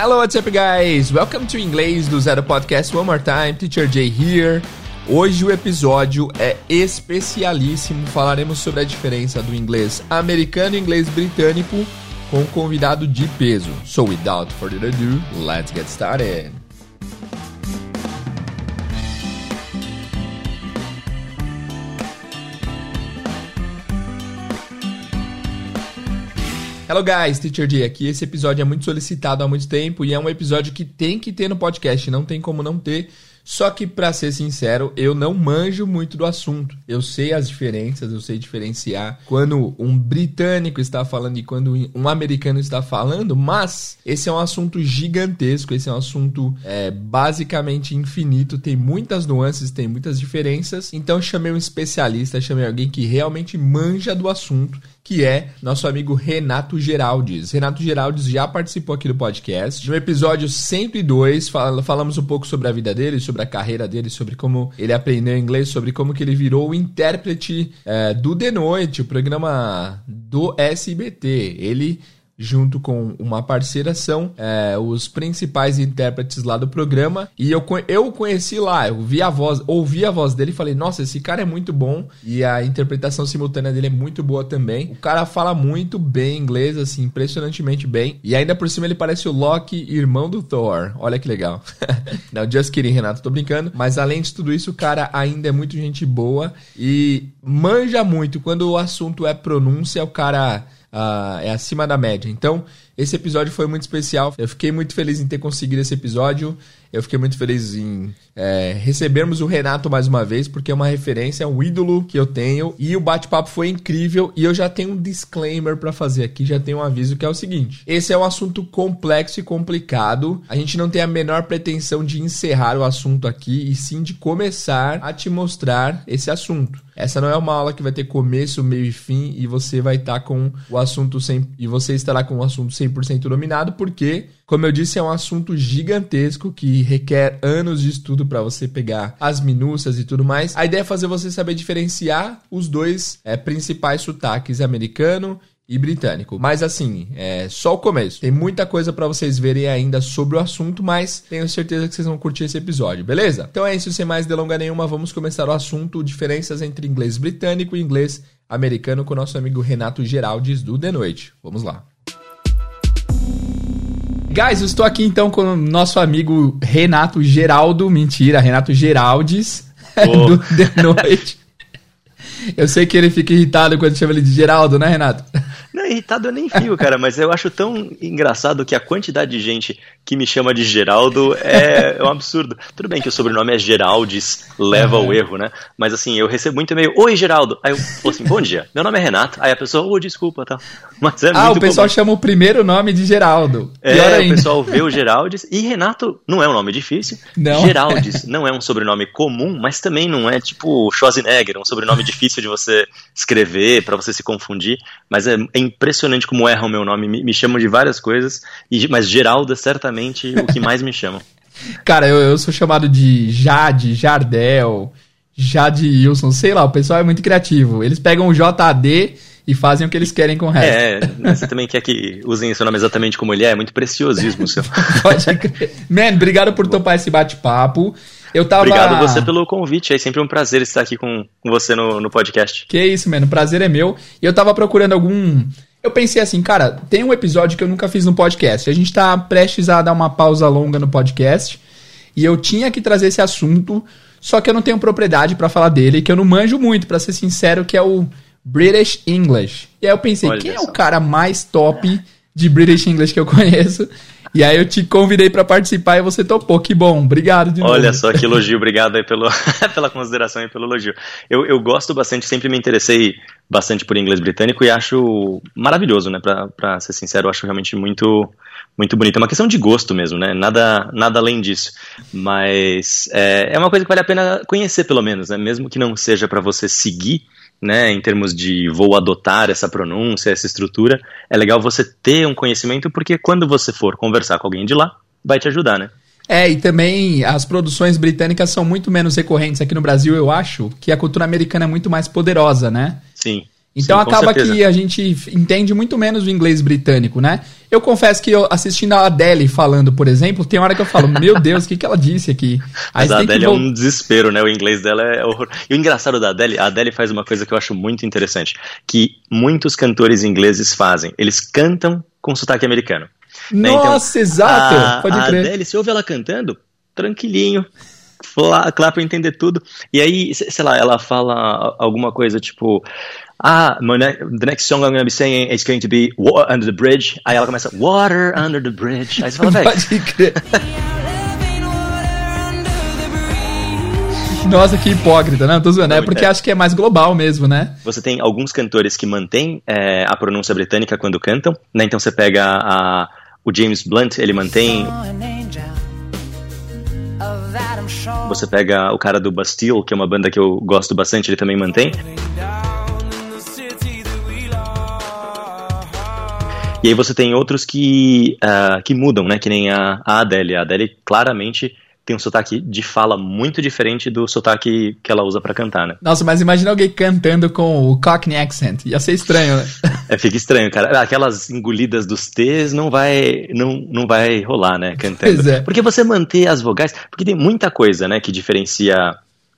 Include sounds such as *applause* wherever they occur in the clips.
Hello, what's up, guys? Welcome to Inglês do Zero Podcast one more time. Teacher Jay here. Hoje o episódio é especialíssimo. Falaremos sobre a diferença do inglês americano e inglês britânico com um convidado de peso. So, without further ado, let's get started. Hello guys, Teacher D aqui. Esse episódio é muito solicitado há muito tempo e é um episódio que tem que ter no podcast, não tem como não ter. Só que, para ser sincero, eu não manjo muito do assunto. Eu sei as diferenças, eu sei diferenciar quando um britânico está falando e quando um americano está falando, mas esse é um assunto gigantesco, esse é um assunto é, basicamente infinito, tem muitas nuances, tem muitas diferenças. Então, chamei um especialista, chamei alguém que realmente manja do assunto que é nosso amigo Renato Geraldes. Renato Geraldes já participou aqui do podcast. No episódio 102, fal falamos um pouco sobre a vida dele, sobre a carreira dele, sobre como ele aprendeu inglês, sobre como que ele virou o intérprete é, do The Noite, o programa do SBT. Ele junto com uma parceira, são é, os principais intérpretes lá do programa. E eu, eu conheci lá, eu vi a voz, ouvi a voz dele e falei, nossa, esse cara é muito bom. E a interpretação simultânea dele é muito boa também. O cara fala muito bem inglês, assim, impressionantemente bem. E ainda por cima ele parece o Loki, irmão do Thor. Olha que legal. *laughs* Não, just kidding, Renato, tô brincando. Mas além de tudo isso, o cara ainda é muito gente boa e manja muito. Quando o assunto é pronúncia, o cara uh, é acima da média. Então, esse episódio foi muito especial. Eu fiquei muito feliz em ter conseguido esse episódio. Eu fiquei muito feliz em é, recebermos o Renato mais uma vez, porque é uma referência, é um ídolo que eu tenho. E o bate-papo foi incrível. E eu já tenho um disclaimer para fazer aqui, já tenho um aviso que é o seguinte: esse é um assunto complexo e complicado. A gente não tem a menor pretensão de encerrar o assunto aqui, e sim de começar a te mostrar esse assunto. Essa não é uma aula que vai ter começo, meio e fim, e você vai estar tá com o assunto sem. E você estará com o assunto 100% dominado, porque, como eu disse, é um assunto gigantesco que requer anos de estudo para você pegar as minúcias e tudo mais. A ideia é fazer você saber diferenciar os dois é, principais sotaques, americano e britânico. Mas assim, é só o começo. Tem muita coisa para vocês verem ainda sobre o assunto, mas tenho certeza que vocês vão curtir esse episódio, beleza? Então é isso, sem mais delonga nenhuma, vamos começar o assunto, diferenças entre inglês britânico e inglês americano com o nosso amigo Renato Geraldes do The Noite. Vamos lá. Guys, eu estou aqui então com o nosso amigo Renato Geraldo, mentira, Renato Geraldes *laughs* oh. do The Noite. Eu sei que ele fica irritado quando chama ele de Geraldo, né, Renato? Não, irritado eu nem fico, cara, mas eu acho tão engraçado que a quantidade de gente que me chama de Geraldo é, é um absurdo. Tudo bem que o sobrenome é Geraldes, leva ao erro, né? Mas assim, eu recebo muito e-mail, oi Geraldo. Aí eu falo assim, bom dia, meu nome é Renato. Aí a pessoa, ô, oh, desculpa, tá. Mas é ah, o pessoal comum. chama o primeiro nome de Geraldo. Pior é, ainda. o pessoal vê o Geraldes. E Renato não é um nome difícil. Não. Geraldes não é um sobrenome comum, mas também não é tipo Schwarzenegger, um sobrenome difícil de você escrever, para você se confundir. Mas é, é impressionante como erram o meu nome. Me, me chamam de várias coisas, e, mas Geraldo é certamente o que mais me chamam. *laughs* Cara, eu, eu sou chamado de Jade, Jardel, Jade Wilson, sei lá, o pessoal é muito criativo. Eles pegam o JAD e fazem o que eles querem com o resto. É, né, você também quer que usem seu nome exatamente como ele é, é muito preciosismo seu. *laughs* Pode crer. Man, obrigado por topar esse bate-papo. Eu tava... Obrigado você pelo convite, é sempre um prazer estar aqui com, com você no, no podcast. Que isso, mano, o prazer é meu. E eu tava procurando algum eu pensei assim, cara, tem um episódio que eu nunca fiz no podcast. A gente tá prestes a dar uma pausa longa no podcast. E eu tinha que trazer esse assunto, só que eu não tenho propriedade para falar dele, que eu não manjo muito, para ser sincero, que é o British English. E aí eu pensei, Olha quem é o cara mais top de British English que eu conheço? E aí eu te convidei para participar e você topou. Que bom, obrigado de novo. Olha só que elogio, obrigado aí pelo, *laughs* pela consideração e pelo elogio. Eu, eu gosto bastante, sempre me interessei bastante por inglês britânico e acho maravilhoso, né? Pra, pra ser sincero, eu acho realmente muito, muito bonito. É uma questão de gosto mesmo, né? Nada, nada além disso. Mas é, é uma coisa que vale a pena conhecer, pelo menos, né? Mesmo que não seja para você seguir né, em termos de vou adotar essa pronúncia, essa estrutura, é legal você ter um conhecimento, porque quando você for conversar com alguém de lá, vai te ajudar, né? É, e também as produções britânicas são muito menos recorrentes aqui no Brasil, eu acho, que a cultura americana é muito mais poderosa, né? Sim. Então Sim, acaba que a gente entende muito menos o inglês britânico, né? Eu confesso que eu, assistindo a Adele falando, por exemplo, tem hora que eu falo, meu Deus, o que, que ela disse aqui? Aí Mas a Adele é um desespero, né? O inglês dela é horror. E o engraçado da Adele, a Adele faz uma coisa que eu acho muito interessante, que muitos cantores ingleses fazem. Eles cantam com sotaque americano. Né? Então, Nossa, exato! A, Pode crer. A Adele, se ouve ela cantando, tranquilinho, claro para entender tudo. E aí, sei lá, ela fala alguma coisa tipo. Ah, the next song I'm going to be singing is going to be Water Under the Bridge. Aí ela começa, Water Under the Bridge. Aí você fala, velho. Pode crer. Nossa, que hipócrita, né? Tô zoando. É porque acho que é mais global mesmo, né? Você tem alguns cantores que mantêm é, a pronúncia britânica quando cantam, né? Então você pega a, o James Blunt, ele mantém você pega o cara do Bastille, que é uma banda que eu gosto bastante, ele também mantém. E aí você tem outros que, uh, que mudam, né? Que nem a, a Adele. A Adele claramente tem um sotaque de fala muito diferente do sotaque que ela usa para cantar, né? Nossa, mas imagina alguém cantando com o Cockney accent. Ia ser estranho, né? é, fica estranho, cara. Aquelas engolidas dos T's não vai, não, não vai rolar, né? Cantando. Pois é. Porque você manter as vogais. Porque tem muita coisa, né, que diferencia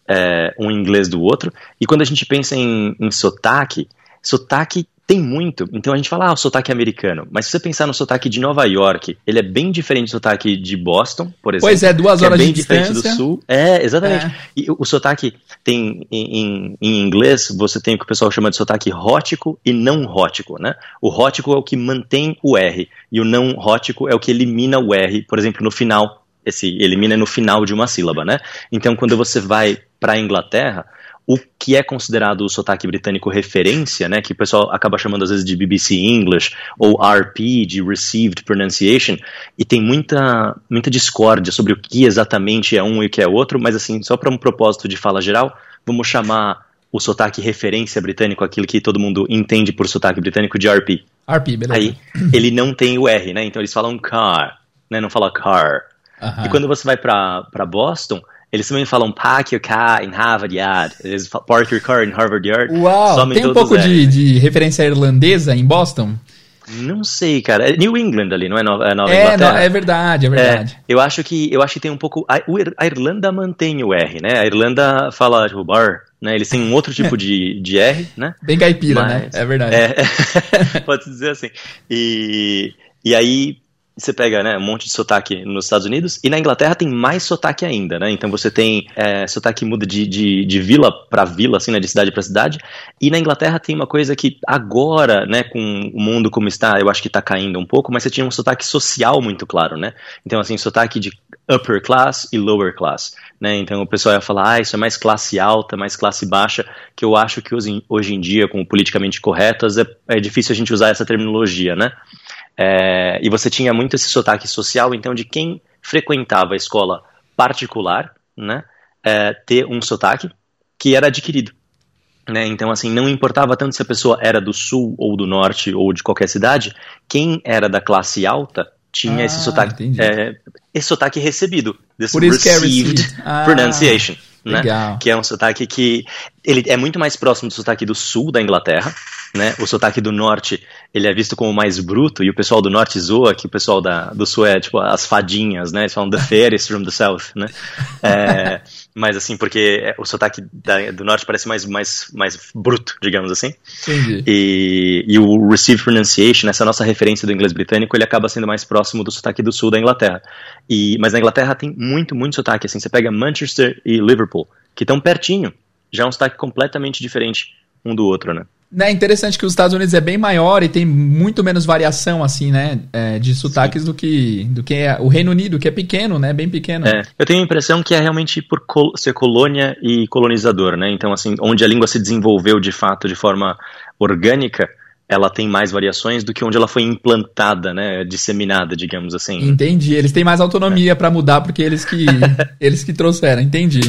é, um inglês do outro. E quando a gente pensa em, em sotaque, sotaque tem muito. Então a gente fala, ah, o sotaque americano. Mas se você pensar no sotaque de Nova York, ele é bem diferente do sotaque de Boston, por exemplo. Pois é, duas é horas é bem de diferente do sul. É, exatamente. É. E o sotaque tem, em, em, inglês, você tem o que o pessoal chama de sotaque rótico e não rótico, né? O rótico é o que mantém o R, e o não rótico é o que elimina o R, por exemplo, no final. Esse elimina no final de uma sílaba, né? Então, quando você vai para a Inglaterra, o que é considerado o sotaque britânico referência, né, que o pessoal acaba chamando às vezes de BBC English ou RP, de Received Pronunciation, e tem muita, muita discórdia sobre o que exatamente é um e o que é outro, mas assim, só para um propósito de fala geral, vamos chamar o sotaque referência britânico, aquilo que todo mundo entende por sotaque britânico, de RP. RP, beleza. Aí, ele não tem o R, né, então eles falam car, né, não fala car. Uh -huh. E quando você vai para Boston, eles também falam park your car in Harvard Yard. Eles falam park your car in Harvard Yard. Uau, tem um pouco de, de, referência irlandesa em Boston? Não sei, cara. É New England ali, não é Nova, é Nova é, Inglaterra? Não, é verdade, é verdade. É, eu acho que eu acho que tem um pouco. A, a, Irlanda mantém o R, né? A Irlanda fala tipo bar, né? Eles têm um outro tipo de, de R, né? Bem caipira, né? Mas, né? É verdade. É, *laughs* pode dizer assim. E, e aí você pega né, um monte de sotaque nos Estados Unidos, e na Inglaterra tem mais sotaque ainda, né? Então você tem é, sotaque muda de, de, de vila para vila, assim, né, de cidade para cidade. E na Inglaterra tem uma coisa que agora, né, com o mundo como está, eu acho que está caindo um pouco, mas você tinha um sotaque social muito claro, né? Então, assim, sotaque de upper class e lower class. Né? Então o pessoal ia falar, ah, isso é mais classe alta, mais classe baixa, que eu acho que hoje, hoje em dia, com politicamente corretas, é, é difícil a gente usar essa terminologia, né? É, e você tinha muito esse sotaque social, então, de quem frequentava a escola particular, né, é, ter um sotaque que era adquirido. Né? Então, assim, não importava tanto se a pessoa era do sul ou do norte ou de qualquer cidade, quem era da classe alta tinha ah, esse sotaque, é, esse sotaque recebido, this Por isso received que é ah, pronunciation né? Que é um sotaque que ele é muito mais próximo do sotaque do sul da Inglaterra, né? O sotaque do norte ele é visto como mais bruto e o pessoal do norte zoa que o pessoal da, do sul é tipo as fadinhas, né? Eles falam the fairies from the south, né? É, *laughs* mas assim porque o sotaque da, do norte parece mais mais mais bruto, digamos assim. Entendi. E, e o received pronunciation, essa nossa referência do inglês britânico, ele acaba sendo mais próximo do sotaque do sul da Inglaterra. E mas na Inglaterra tem muito muito sotaque assim. Você pega Manchester e Liverpool, que estão pertinho já é um sotaque completamente diferente um do outro, né? É interessante que os Estados Unidos é bem maior e tem muito menos variação, assim, né? É, de sotaques do que, do que o Reino Unido, que é pequeno, né? Bem pequeno. É, eu tenho a impressão que é realmente por col ser colônia e colonizador, né? Então, assim, onde a língua se desenvolveu de fato de forma orgânica, ela tem mais variações do que onde ela foi implantada, né? Disseminada, digamos assim. Entendi. Eles têm mais autonomia é. para mudar porque eles que, *laughs* eles que trouxeram. Entendi.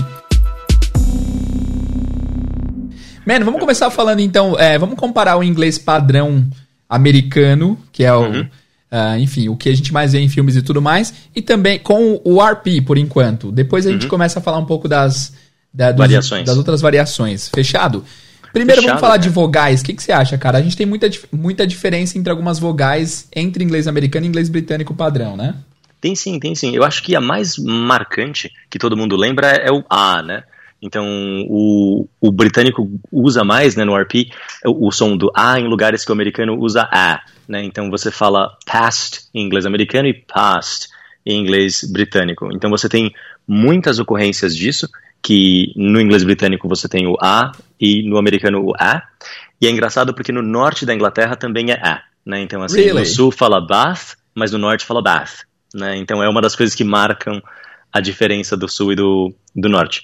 Mano, vamos começar falando então. É, vamos comparar o inglês padrão americano, que é o. Uhum. Uh, enfim, o que a gente mais vê em filmes e tudo mais, e também com o RP, por enquanto. Depois a gente uhum. começa a falar um pouco das, da, dos, variações. das outras variações. Fechado? Primeiro Fechado, vamos falar né? de vogais. O que, que você acha, cara? A gente tem muita, muita diferença entre algumas vogais entre inglês americano e inglês britânico padrão, né? Tem sim, tem sim. Eu acho que a mais marcante que todo mundo lembra é o A, né? Então, o, o britânico usa mais, né, no RP, o, o, som do A em lugares que o americano usa A, né? Então, você fala past em inglês americano e past em inglês britânico. Então, você tem muitas ocorrências disso, que no inglês britânico você tem o A e no americano o A. E é engraçado porque no norte da Inglaterra também é A, né? Então, assim, really? no sul fala Bath, mas no norte fala Bath, né? Então, é uma das coisas que marcam a diferença do sul e do, do norte.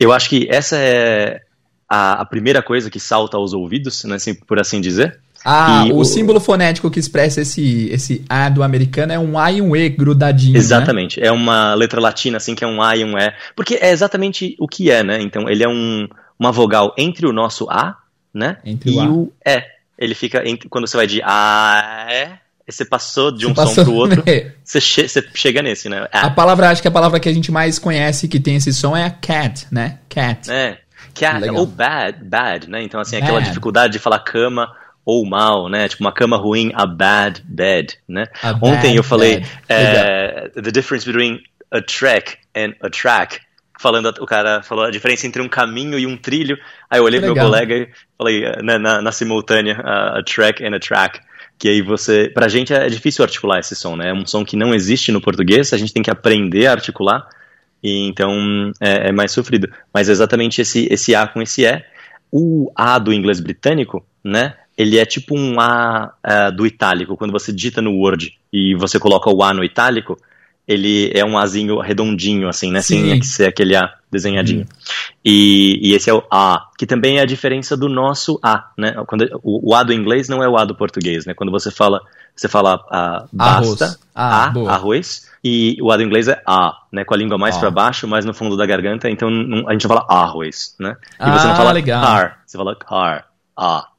Eu acho que essa é a, a primeira coisa que salta aos ouvidos, né, assim, por assim dizer. Ah, o, o, símbolo fonético que expressa esse, esse A do americano é um A e um E grudadinho. Né? Exatamente. Né? É uma letra latina, assim, que é um A e um E. Porque é exatamente o que é, né? Então, ele é um, uma vogal entre o nosso A, né? Entre e o, a. o E. Ele fica entre, quando você vai de A, E você passou de um som pro outro, né? *laughs* você, che você, chega nesse, né? A, a palavra, acho que a palavra que a gente mais conhece que tem esse som é a cat, né? Cat. É, cat, Legal. ou bad, bad, né? Então, assim, bad. aquela dificuldade de falar cama ou mal, né? Tipo, uma cama ruim, a bad bed, né? A Ontem bad eu falei uh, the difference between a track and a track. Falando, o cara falou a diferença entre um caminho e um trilho. Aí eu olhei pro meu colega e falei, na, na, na simultânea, uh, a track and a track que aí você, pra gente é difícil articular esse som, né? É um som que não existe no português, a gente tem que aprender a articular, e então é, é mais sofrido. Mas é exatamente esse, esse A com esse E. O A do inglês britânico, né? Ele é tipo um A uh, do itálico. Quando você digita no Word e você coloca o A no itálico, ele é um Azinho redondinho, assim, né? Sim. Sem ser aquele A desenhadinho. Hum. E, e, esse é o A, que também é a diferença do nosso A, né? Quando, o, o, A do inglês não é o A do português, né? Quando você fala, você fala uh, basta, arroz. Ah, A, boa. arroz, e o A do inglês é A, né? Com a língua mais para baixo, mais no fundo da garganta, então não, a gente não fala arroz, né? E ah, você não fala legal. car, você fala car, A.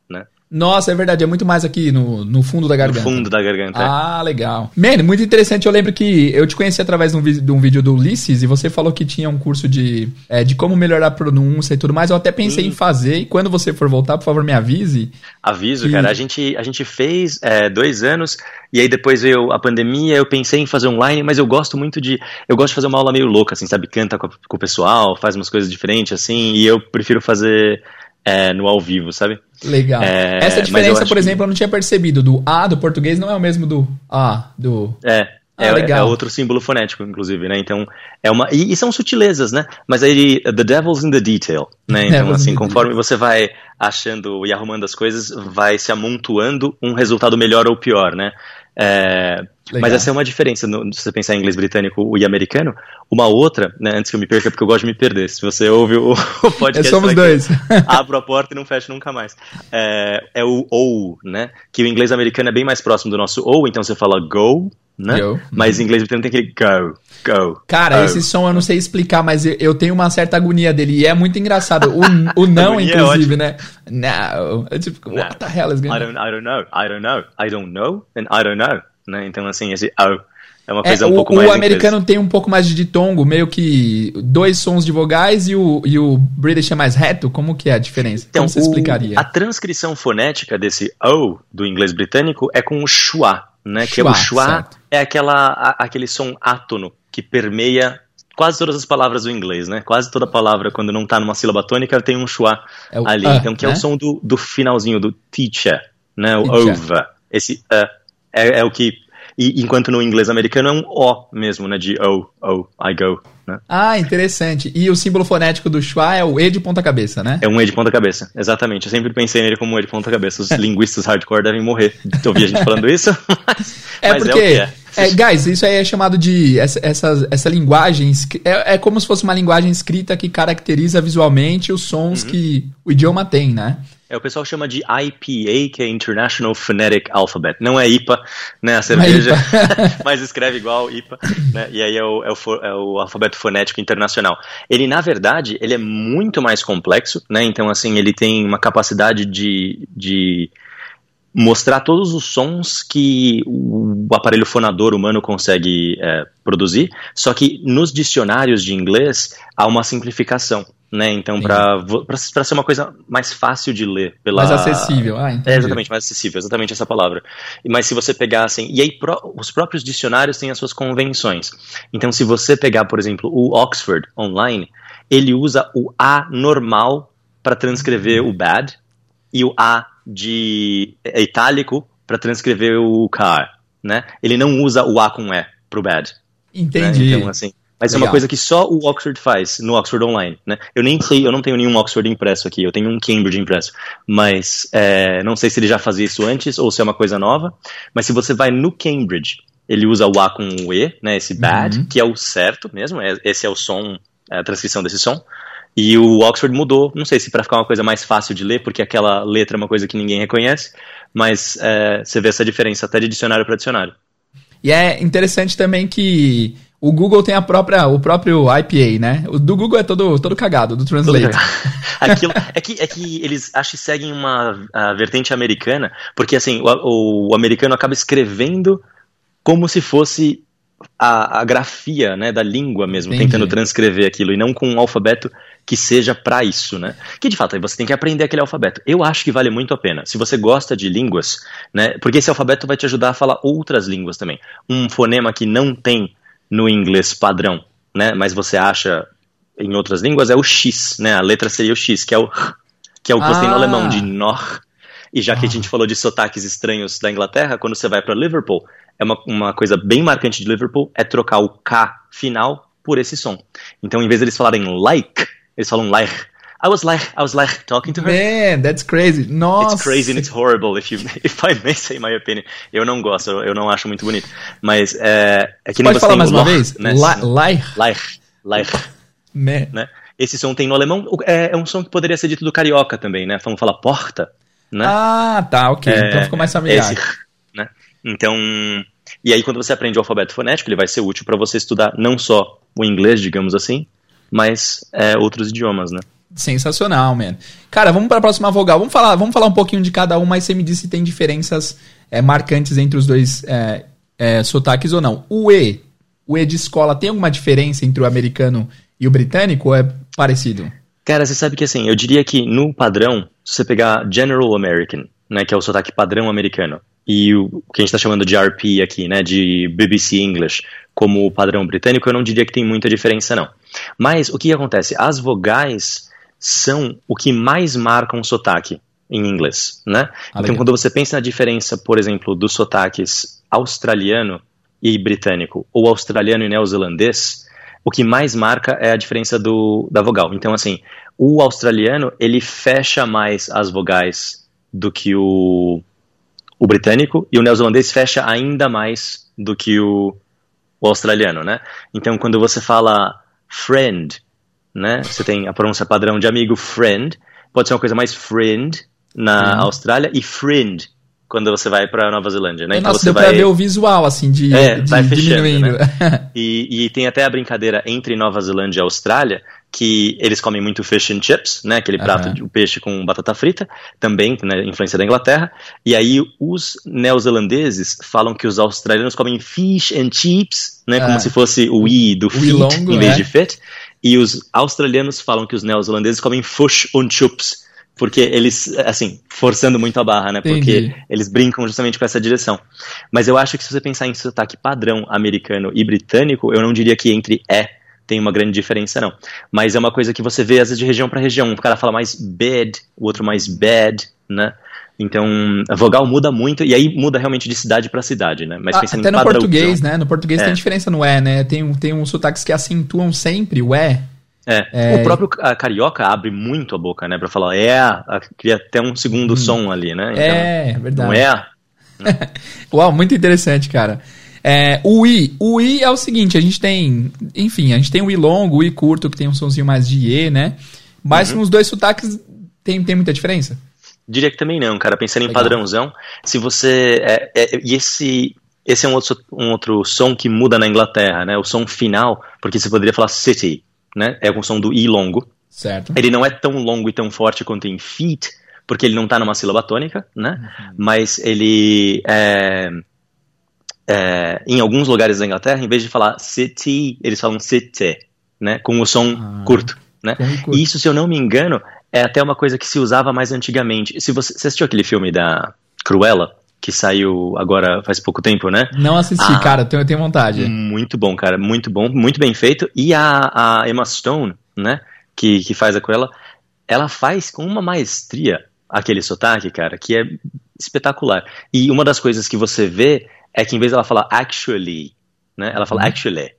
Nossa, é verdade, é muito mais aqui no, no fundo da garganta. No fundo da garganta. É. Ah, legal. Man, muito interessante. Eu lembro que eu te conheci através de um, de um vídeo do Ulisses e você falou que tinha um curso de, é, de como melhorar a pronúncia e tudo mais. Eu até pensei em fazer e quando você for voltar, por favor, me avise. Aviso, que... cara. A gente, a gente fez é, dois anos e aí depois veio a pandemia. Eu pensei em fazer online, mas eu gosto muito de. Eu gosto de fazer uma aula meio louca, assim, sabe? Canta com, com o pessoal, faz umas coisas diferentes, assim, e eu prefiro fazer é, no ao vivo, sabe? Legal. É, Essa diferença, por exemplo, que... eu não tinha percebido. Do A do português não é o mesmo do A do. É. Ah, é, legal. é outro símbolo fonético, inclusive, né? Então, é uma. E, e, são sutilezas, né? Mas aí, the devil's in the detail, né? *laughs* Então, assim, conforme você vai achando e arrumando as coisas, vai se amontoando um resultado melhor ou pior, né? É, mas essa é uma diferença, no, se você pensar em inglês britânico e americano. Uma outra, né, antes que eu me perca, porque eu gosto de me perder. Se você ouve o, *laughs* o podcast. Somos dois. *laughs* abro a porta e não fecho nunca mais. É, é o ou, né? Que o inglês americano é bem mais próximo do nosso ou, então você fala go, né? Go. Mas em inglês britânico tem aquele go, go. Cara, oh. esse som eu não sei explicar, mas eu, tenho uma certa agonia dele. E é muito engraçado. O, o *laughs* não, é inclusive, é né? Não. É tipo, what the hell is going on? I don't, I don't know. I don't know. I don't know. And I don't know né? Então, assim, esse é uma coisa é, um pouco o, mais. O americano tem um pouco mais de ditongo, meio que dois sons de vogais e o, e o British é mais reto. Como que é a diferença? Então, Como você o, explicaria? A transcrição fonética desse O do inglês britânico é com o schwa, né? Schwa, que é o schwa certo. é aquela, a, aquele som átono que permeia quase todas as palavras do inglês, né? Quase toda palavra, quando não está numa sílaba tônica, tem um schwa é ali. Uh, então, que né? é o né? som do, do finalzinho, do teacher, né? O over. Esse uh, é, é o que. E, enquanto no inglês americano é um O mesmo, né? De oh, oh, I go. Né? Ah, interessante. E o símbolo fonético do schwa é o E de ponta-cabeça, né? É um E de ponta-cabeça, exatamente. Eu sempre pensei nele como um E de ponta-cabeça. Os *laughs* linguistas hardcore devem morrer de ouvir a gente falando isso, mas é, mas porque, é o que é. É, guys, isso aí é chamado de. Essa, essa, essa linguagem. É, é como se fosse uma linguagem escrita que caracteriza visualmente os sons uhum. que o idioma tem, né? É, o pessoal chama de IPA, que é International Phonetic Alphabet. Não é IPA, né, a cerveja, é *laughs* mas escreve igual IPA, né, e aí é o, é, o, é o, alfabeto fonético internacional. Ele, na verdade, ele é muito mais complexo, né, então, assim, ele tem uma capacidade de, de mostrar todos os sons que o aparelho fonador humano consegue é, produzir, só que nos dicionários de inglês há uma simplificação. Né? Então, para ser uma coisa mais fácil de ler. Pela... Mais acessível, ah, entendi. É, exatamente, mais acessível, exatamente essa palavra. Mas se você pegar assim. E aí, pro, os próprios dicionários têm as suas convenções. Então, se você pegar, por exemplo, o Oxford Online, ele usa o A normal para transcrever o bad e o A de é, itálico para transcrever o car, né? Ele não usa o A com E pro bad. Entendi. Né? Então, assim, mas Legal. é uma coisa que só o Oxford faz no Oxford Online, né? Eu nem sei, eu não tenho nenhum Oxford impresso aqui, eu tenho um Cambridge impresso, mas é, não sei se ele já fazia isso antes ou se é uma coisa nova. Mas se você vai no Cambridge, ele usa o A com o E, né? Esse bad, uhum. que é o certo mesmo, é, esse é o som, é a transcrição desse som. E o Oxford mudou, não sei se para ficar uma coisa mais fácil de ler, porque aquela letra é uma coisa que ninguém reconhece, mas é, você vê essa diferença até de dicionário para dicionário. E é interessante também que o Google tem a própria, o próprio IPA, né? O do Google é todo, todo cagado, do Translate. *laughs* Aquilo, é, que, é que eles acho que seguem uma vertente americana, porque assim, o, o americano acaba escrevendo como se fosse a, a, grafia né, da língua mesmo, Entendi. tentando transcrever aquilo, e não com um alfabeto que seja para isso, né? Que de fato aí você tem que aprender aquele alfabeto. Eu acho que vale muito a pena. Se você gosta de línguas, né? Porque esse alfabeto vai te ajudar a falar outras línguas também. Um fonema que não tem no inglês padrão, né? Mas você acha em outras línguas é o X, né? A letra seria o X, que é o que é o que ah. você tem no alemão de nor. E já que a ah. gente falou de sotaques estranhos da Inglaterra, quando você vai para Liverpool, é uma, uma coisa bem marcante de Liverpool é trocar o K final por esse som. Então, em vez de eles falarem like, eles falam like. I was like, I was like talking to her. Man, that's crazy. Nossa. It's crazy and it's horrible, if, you, *laughs* if I may say my opinion. Eu não gosto, eu não acho muito bonito. Mas é, é que nem Pode falar mais uma vez? Né? Like. Like. Man. Né? Esse som tem no alemão, é, é, um som que poderia ser dito do carioca também, né? Vamos falar porta, né? Ah, tá, ok. É, então ficou mais familiar. Esse, né? Então, e aí quando você aprende o alfabeto fonético, ele vai ser útil para você estudar não só o inglês, digamos assim, mas é, outros idiomas, né? Sensacional, man. Cara, vamos para a próxima vogal. Vamos falar, vamos falar um pouquinho de cada um, mas você me disse se tem diferenças é, marcantes entre os dois é, é, sotaques ou não. O E, o E de escola, tem alguma diferença entre o americano e o britânico ou é parecido? Cara, você sabe que assim, eu diria que no padrão, se você pegar General American, né, que é o sotaque padrão americano, e o que a gente está chamando de RP aqui, né, de BBC English, como o padrão britânico, eu não diria que tem muita diferença, não. Mas o que acontece? As vogais são o que mais marcam o sotaque em inglês, né? Ah, então, quando você pensa na diferença, por exemplo, dos sotaques australiano e britânico, ou australiano e neozelandês, o que mais marca é a diferença do, da vogal. Então, assim, o australiano, ele fecha mais as vogais do que o, o britânico, e o neozelandês fecha ainda mais do que o, o australiano, né? Então, quando você fala friend, né? Você tem a pronúncia padrão de amigo, friend, pode ser uma coisa mais friend na uhum. Austrália e friend quando você vai para Nova Zelândia, né? É, então nossa, você vai pra ver o visual, assim, de, é, de vai fechando, né? *laughs* e, e, tem até a brincadeira entre Nova Zelândia e Austrália, que eles comem muito fish and chips, né? Aquele prato uhum. de peixe com batata frita, também, né, influência da Inglaterra. E aí os neozelandeses falam que os australianos comem fish and chips, né? Como ah. se fosse o i do feet longo, em vez é. de fit. E os australianos falam que os neozelandeses comem fish and chips, porque eles, assim, forçando muito a barra, né? Entendi. Porque eles brincam justamente com essa direção. Mas eu acho que se você pensar em sotaque padrão americano e britânico, eu não diria que entre é tem uma grande diferença, não. Mas é uma coisa que você vê às vezes de região para região. Um cara fala mais bed, o outro mais bad, né? Então, a vogal muda muito, e aí muda realmente de cidade para cidade, né? Mas ah, pensando Até no português, né? No português é. tem diferença no E, né? Tem, tem uns sotaques que acentuam sempre o E. É. é. O próprio carioca abre muito a boca, né? Pra falar, é, cria até um segundo hum. som ali, né? Então, é, verdade. Não é. *laughs* Uau, muito interessante, cara. É, o I. O I é o seguinte, a gente tem. Enfim, a gente tem o I longo, o I curto, que tem um sonzinho mais de E, né? Mas uhum. nos dois sotaques tem, tem muita diferença? Diria que também não, cara. Pensando Legal. em padrãozão, se você. É, é, e esse. Esse é um outro, um outro som que muda na Inglaterra, né? O som final, porque você poderia falar city, né? É com som do I longo. Certo. Ele não é tão longo e tão forte quanto em feet, porque ele não está numa sílaba tônica, né? Uhum. Mas ele é, é, em alguns lugares da Inglaterra, em vez de falar city, eles falam city, né? Com o som ah. curto. né? E isso, se eu não me engano, é até uma coisa que se usava mais antigamente. Se você, você assistiu aquele filme da Cruella, que saiu agora faz pouco tempo, né? Não assisti, ah, cara, tenho, tenho vontade. Muito bom, cara, muito bom, muito bem feito. E a, a Emma Stone, né, que, que faz a Cruella, ela faz com uma maestria aquele sotaque, cara, que é espetacular. E uma das coisas que você vê é que em vez dela falar actually, né, ela fala uhum. actually.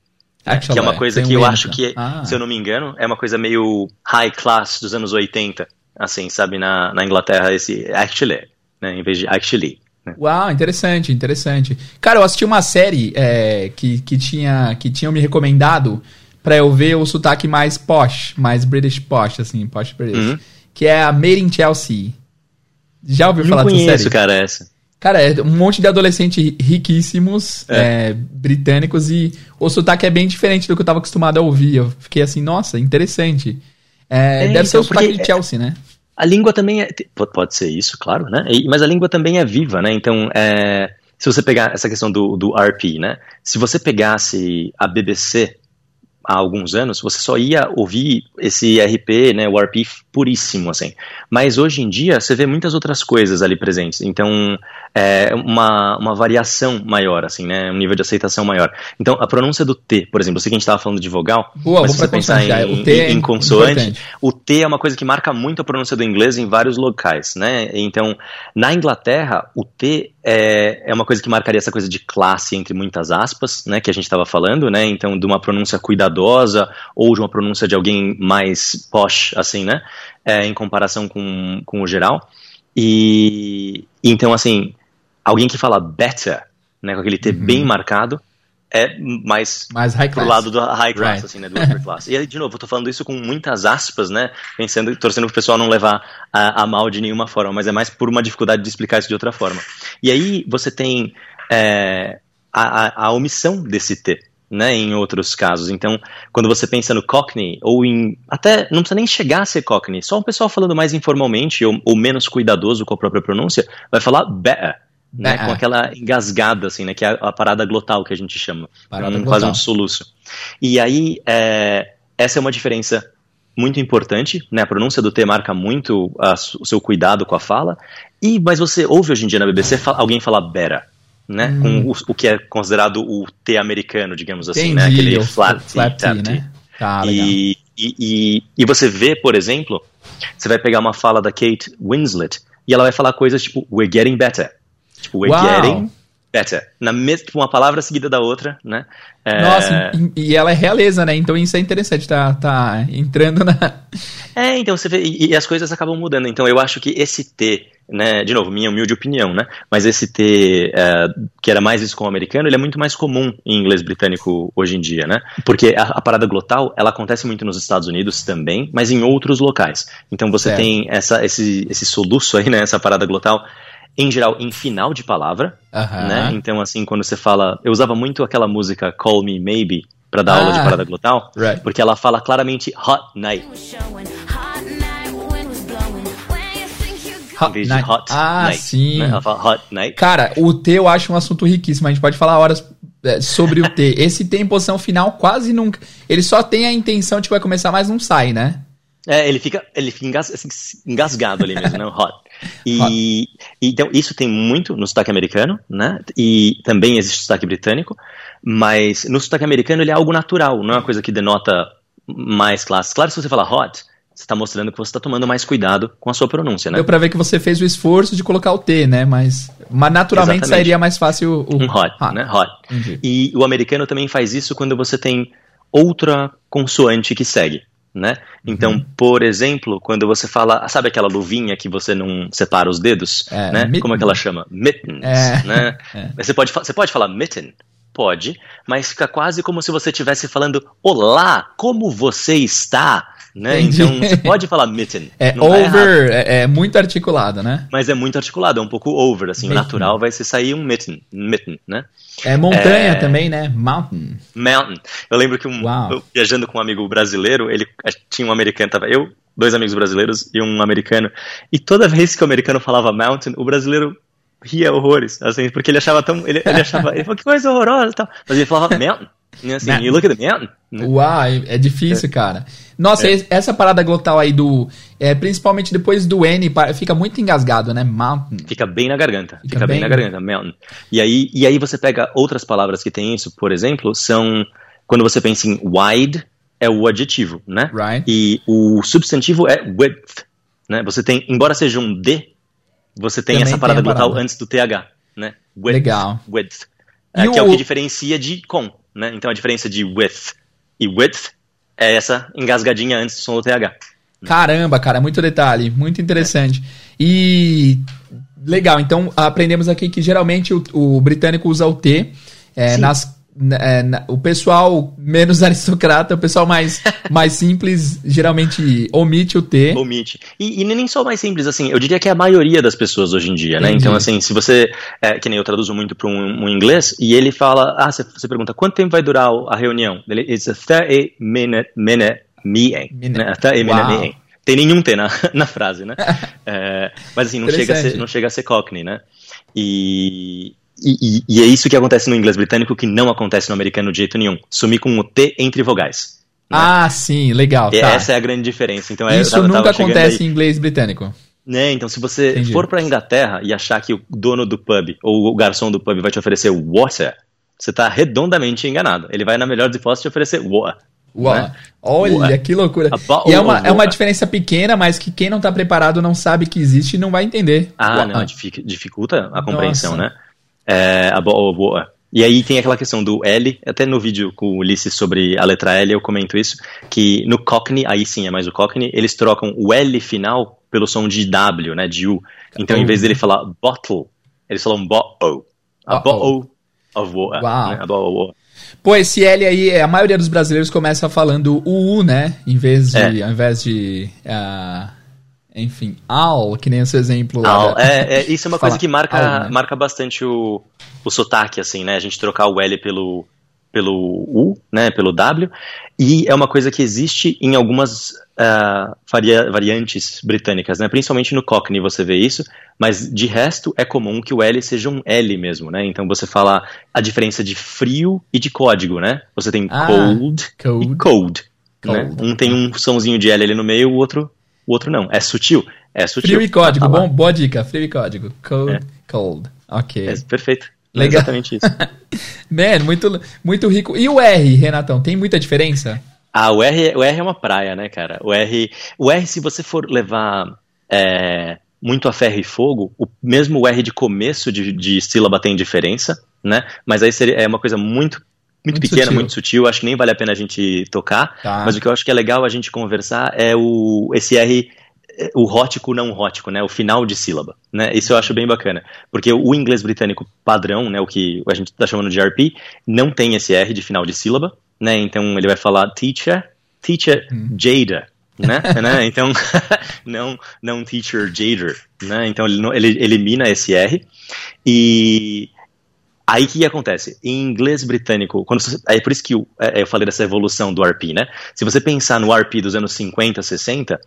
Actually, que é uma coisa que eu acho que, ah. se eu não me engano, é uma coisa meio high class dos anos 80, assim, sabe, na, na Inglaterra, esse actually, né, em vez de actually. Né? Uau, interessante, interessante. Cara, eu assisti uma série é, que, que, tinha, que tinham me recomendado para eu ver o sotaque mais posh, mais British posh, assim, posh British, uhum. que é a Made in Chelsea. Já ouviu não falar dessa série? Não conheço, cara, essa. Cara, é um monte de adolescentes riquíssimos, é. É, britânicos, e o sotaque é bem diferente do que eu tava acostumado a ouvir. Eu fiquei assim, nossa, interessante. É, é deve então, ser o sotaque de Chelsea, né? A língua também é. Pode ser isso, claro, né? Mas a língua também é viva, né? Então, é, se você pegar essa questão do, do RP, né? Se você pegasse a BBC há alguns anos, você só ia ouvir esse RP, né, o RP puríssimo, assim. Mas hoje em dia, você vê muitas outras coisas ali presentes. Então, é uma, uma variação maior, assim, né, um nível de aceitação maior. Então, a pronúncia do T, por exemplo, eu sei que a gente estava falando de vogal, Boa, mas se você pensar em, o T é em consoante, importante. o T é uma coisa que marca muito a pronúncia do inglês em vários locais, né. Então, na Inglaterra, o T é, é uma coisa que marcaria essa coisa de classe, entre muitas aspas, né, que a gente estava falando, né, então, de uma pronúncia cuidadosa ou de uma pronúncia de alguém mais posh, assim, né, é, em comparação com, com o geral. E, então, assim, alguém que fala better, né, com aquele T uhum. bem marcado, é mais, mais high pro lado do high class, right. assim, né, do upper class. E aí, de novo, eu tô falando isso com muitas aspas, né, pensando, torcendo pro pessoal não levar a, a, mal de nenhuma forma, mas é mais por uma dificuldade de explicar isso de outra forma. E aí você tem é, a, a, a omissão desse T, né, em outros casos. Então, quando você pensa no Cockney, ou em. Até não precisa nem chegar a ser Cockney, só um pessoal falando mais informalmente ou, ou menos cuidadoso com a própria pronúncia, vai falar better né, com aquela engasgada, assim, né, que é a, a parada glotal que a gente chama, parada um, quase um soluço. E aí, é, essa é uma diferença muito importante, né, a pronúncia do T marca muito a, o seu cuidado com a fala, e mas você ouve hoje em dia na BBC alguém falar better, né, hum. com o, o, que é considerado o T americano, digamos assim, né, Entendi, né, aquele flat, flat T, né? Tá, e, e, e, e você vê, por exemplo, você vai pegar uma fala da Kate Winslet, e ela vai falar coisas tipo, we're getting better, Tipo, we're Uau. getting better. Na mesma, tipo, uma palavra seguida da outra, né? É... Nossa, e, e, ela é realeza, né? Então isso é interessante, tá, tá entrando na. *laughs* É, então você vê, e, e, as coisas acabam mudando. Então eu acho que esse T, né, de novo, minha humilde opinião, né? Mas esse T, é, que era mais isso com o americano, ele é muito mais comum em inglês britânico hoje em dia, né? Porque a, a parada glotal, ela acontece muito nos Estados Unidos também, mas em outros locais. Então você tem essa, esse, esse soluço aí, né? Essa parada glotal em geral, em final de palavra, né? Então, assim, quando você fala... Eu usava muito aquela música Call Me Maybe para dar ah, aula de ah, parada glotal, right. porque ela fala claramente Hot Night. Hot night. Hot ah, night, sim. Né? Ela fala Hot Night. Cara, o T eu acho um assunto riquíssimo. A gente pode falar horas é, sobre o T. *laughs* Esse T em posição final quase nunca. Ele só tem a intenção de que vai começar, mas não sai, né? É, ele fica, ele fica engas, assim, engasgado ali mesmo, né? Hot. *laughs* E, então, isso tem muito no sotaque americano, né? E também existe sotaque britânico, mas no sotaque americano ele é algo natural, não é uma coisa que denota mais classe. Claro, se você fala hot, você está mostrando que você está tomando mais cuidado com a sua pronúncia, né? Deu para ver que você fez o esforço de colocar o T, né? Mas, mas naturalmente Exatamente. sairia mais fácil o, um hot, hot, né? Hot. Entendi. E o americano também faz isso quando você tem outra consoante que segue né? Então, uhum. por exemplo, quando você fala, sabe aquela luvinha que você não separa os dedos, é, né? Mitten. Como é que ela chama? Mittens, é. né? *laughs* É. Você pode você pode falar mitten? Pode, mas fica quase como se você estivesse falando Olá, como você está? Né? Então você pode falar mitten. É, over, é, é, muito articulado, né? Mas é muito articulado, é um pouco over, assim, mitten. natural vai ser sair um mitten, mitten, né? É montanha é... também, né? Mountain. Mountain. Eu lembro que um, eu, viajando com um amigo brasileiro, ele tinha um americano, tava eu, dois amigos brasileiros e um americano, e toda vez que o americano falava mountain, o brasileiro ria horrores, assim, porque ele achava tão, ele, ele achava, ele falou que coisa horrorosa e tal, mas ele falava mountain. Assim, you look at the mountain. Uau, é, é difícil, cara. Nossa, é. essa parada glotal aí do. É, principalmente depois do N, fica muito engasgado, né? Mountain. Fica bem na garganta. Fica, fica bem... bem... na garganta, mountain. E aí, e aí você pega outras palavras que tem isso, por exemplo, são. Quando você pensa em wide, é o adjetivo, né? Right. E o substantivo é width. Né? Você tem, embora seja um D, você tem Também essa parada tem glotal parada. antes do TH, né? Width, Legal. Width. É, que o... é o que diferencia de com, né? Então a diferença de with e width é essa engasgadinha antes do som do TH. Caramba, cara, muito detalhe, muito interessante. E legal, então aprendemos aqui que geralmente o, o britânico usa o T é, nas é, o pessoal menos *laughs* aristocrata, o pessoal mais, mais simples, geralmente omite o T. Omite. E, e, nem só mais simples, assim, eu diria que é a maioria das pessoas hoje em dia, né? Entendi. Então, assim, se você, é, que nem eu traduzo muito para um, um, inglês, e ele fala, ah, você, você pergunta, quanto tempo vai durar a reunião? Ele, it's a 30 minute, minute meeting. Minute. Né? 30 minute meeting. Tem nenhum T na, *laughs* na frase, né? *laughs* é, mas assim, não chega, a ser, não chega a ser Cockney, né? E, e, e, é isso que acontece no inglês britânico que não acontece no americano de jeito nenhum. Sumir com o T entre vogais. Né? Ah, sim, legal. Tá. Essa é a grande diferença. Então, é, isso eu nunca acontece em inglês britânico. Né, então se você Entendi. for para Inglaterra e achar que o dono do pub ou o garçom do pub vai te oferecer water, você está redondamente enganado. Ele vai, na melhor das hipóteses, te oferecer water. Uau. Né? Olha, Uau. que loucura. E é uma, é uma diferença pequena, mas que quem não está preparado não sabe que existe e não vai entender. Ah, Uau. não, dificulta a compreensão, Nossa. né? É, a boa. E aí tem aquela questão do L, até no vídeo com o Ulisses sobre a letra L eu comento isso, que no Cockney, aí sim é mais o Cockney, eles trocam o L final pelo som de W, né, de U. Então, em vez dele falar bottle, eles falam bottle. A bottle of water. Né, a water. Pô, esse L aí, a maioria dos brasileiros começa falando o U, né? Em vez de, é. ao invés de uh, enfim, AL, que nem esse exemplo lá. É, é, isso é uma *laughs* coisa que marca, né? marca bastante o, o sotaque, assim, né? A gente trocar o L pelo, pelo U, né? Pelo W. E é uma coisa que existe em algumas uh, varia, variantes britânicas, né? Principalmente no Cockney você vê isso, mas de resto é comum que o L seja um L mesmo, né? Então você fala a diferença de frio e de código, né? Você tem ah, cold, cold, e cold. Né? Um tem um somzinho de L ali no meio, o outro o outro não. É sutil? É sutil. Frio e código, bom, boa dica. Frio e código. Cold, é. cold. Ok. É, perfeito. Legal. É exatamente isso. *laughs* Man, muito, muito rico. E o R, Renatão, tem muita diferença? Ah, o R, o R é uma praia, né, cara? O R, o R se você for levar é, muito a ferro e fogo, o mesmo o R de começo de, de sílaba tem diferença, né? Mas aí seria, é uma coisa muito muito, muito pequena, sutil. muito sutil, acho que nem vale a pena a gente tocar, tá. mas o que eu acho que é legal a gente conversar é o esse R o rótico não rótico, né, o final de sílaba, né, isso eu acho bem bacana, porque o inglês britânico padrão, né, o que a gente está chamando de RP, não tem esse R de final de sílaba, né, então ele vai falar teacher, teacher hum. Jada, né, *laughs* né, então *laughs* não, não teacher Jader, né, então ele, ele elimina esse R, e Aí o que acontece? Em inglês britânico, quando você, é por isso que eu, é, eu falei dessa evolução do RP, né? Se você pensar no RP dos anos 50, 60,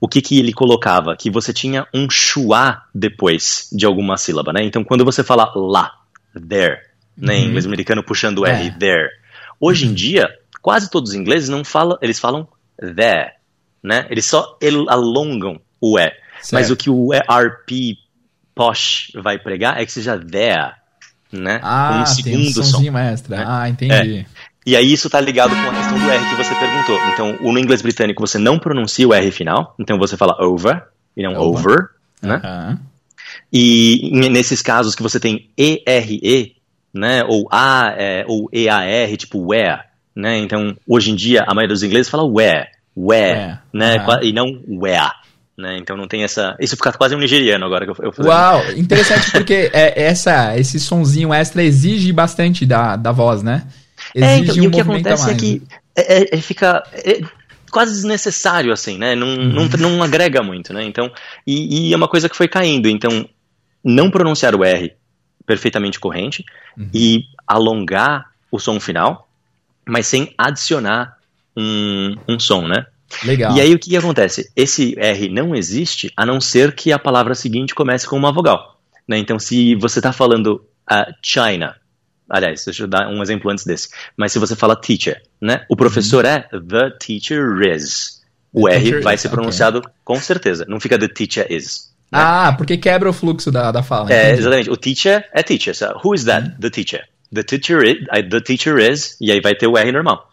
o que, que ele colocava? Que você tinha um schwa depois de alguma sílaba, né? Então quando você fala lá, there, né? Em uhum. inglês americano puxando o R, é. there. Hoje em dia, quase todos os ingleses não falam, eles falam there, né? Eles só alongam o E. Certo. Mas o que o RP posh vai pregar é que seja there né? Ah, um segundo um som. extra. Né? Ah, entendi. É. E aí isso tá ligado com a questão do R que você perguntou. Então, no inglês britânico você não pronuncia o R final, então você fala over e não over, over né? Uhum. E nesses casos que você tem ERE, né, ou A é, ou EAR, tipo where, né? Então, hoje em dia a maioria dos ingleses fala where, where, né, uhum. e não where. Né? Então não tem essa. Isso fica quase um nigeriano agora que eu, eu Uau, interessante porque é, essa, esse sonzinho extra exige bastante da, da voz, né? Exige é, então, um e o que acontece é que é, é, é, fica é quase desnecessário, assim, né? Não, uhum. não, não agrega muito, né? Então, e, e, é uma coisa que foi caindo. Então, não pronunciar o R perfeitamente corrente uhum. e alongar o som final, mas sem adicionar um, um som, né? Legal. E aí o que, que acontece? Esse R não existe a não ser que a palavra seguinte comece com uma vogal. Né? Então, se você está falando uh, China, Aliás, deixa eu dar um exemplo antes desse. Mas se você fala teacher, né? O professor uhum. é the teacher is. O the R vai ser pronunciado okay. com certeza. Não fica the teacher is. Né? Ah, porque quebra o fluxo da, da fala. É, exatamente. O teacher é teacher. So, who is that? Uhum. The teacher. The teacher, is, the teacher is, e aí vai ter o R normal.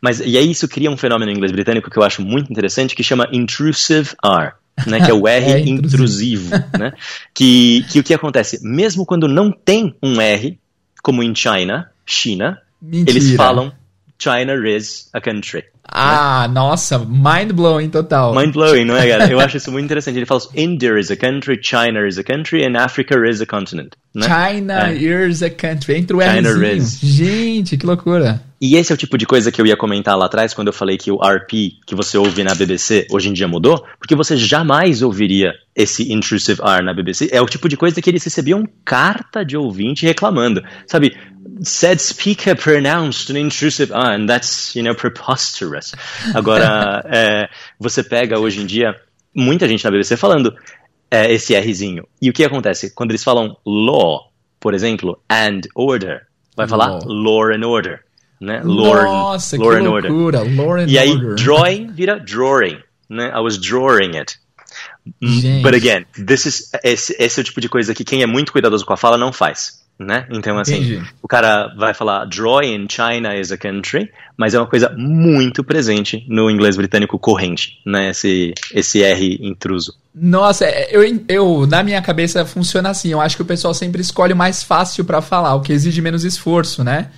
Mas, e aí isso cria um fenômeno em inglês britânico que eu acho muito interessante, que chama intrusive R. Né, que é o *laughs* R é intrusivo, né? Que, que o que acontece? Mesmo quando não tem um R, como em China, China, Mentira. eles falam China is a country. Ah, né? nossa, mind blowing total. Mind blowing, não é, cara? Eu *laughs* acho isso muito interessante. Ele fala India is a country, China is a country, and Africa is a continent. Né? China é. is a country. Entre o China is. Gente, que loucura. E esse é o tipo de coisa que eu ia comentar lá atrás quando eu falei que o RP que você ouve na BBC hoje em dia mudou, porque você jamais ouviria esse intrusive R na BBC. É o tipo de coisa que eles recebiam carta de ouvinte reclamando. Sabe, said speaker pronounced an intrusive R, and that's, you know, preposterous. Agora, *laughs* é, você pega hoje em dia muita gente na BBC falando é, esse Rzinho. E o que acontece? Quando eles falam law, por exemplo, and order, vai falar law and order né? Lore, Nossa, lore que loucura, order. Lore and e aí, order. drawing vira drawing, né? I was drawing it. Gente. But again, this is, esse, esse é o tipo de coisa que quem é muito cuidadoso com a fala não faz. Né? Então, assim, Entendi. o cara vai falar drawing in China is a country, mas é uma coisa muito presente no inglês britânico corrente, né? Esse, esse R intruso. Nossa, é, eu, eu, na minha cabeça funciona assim. Eu acho que o pessoal sempre escolhe o mais fácil para falar, o que exige menos esforço, né?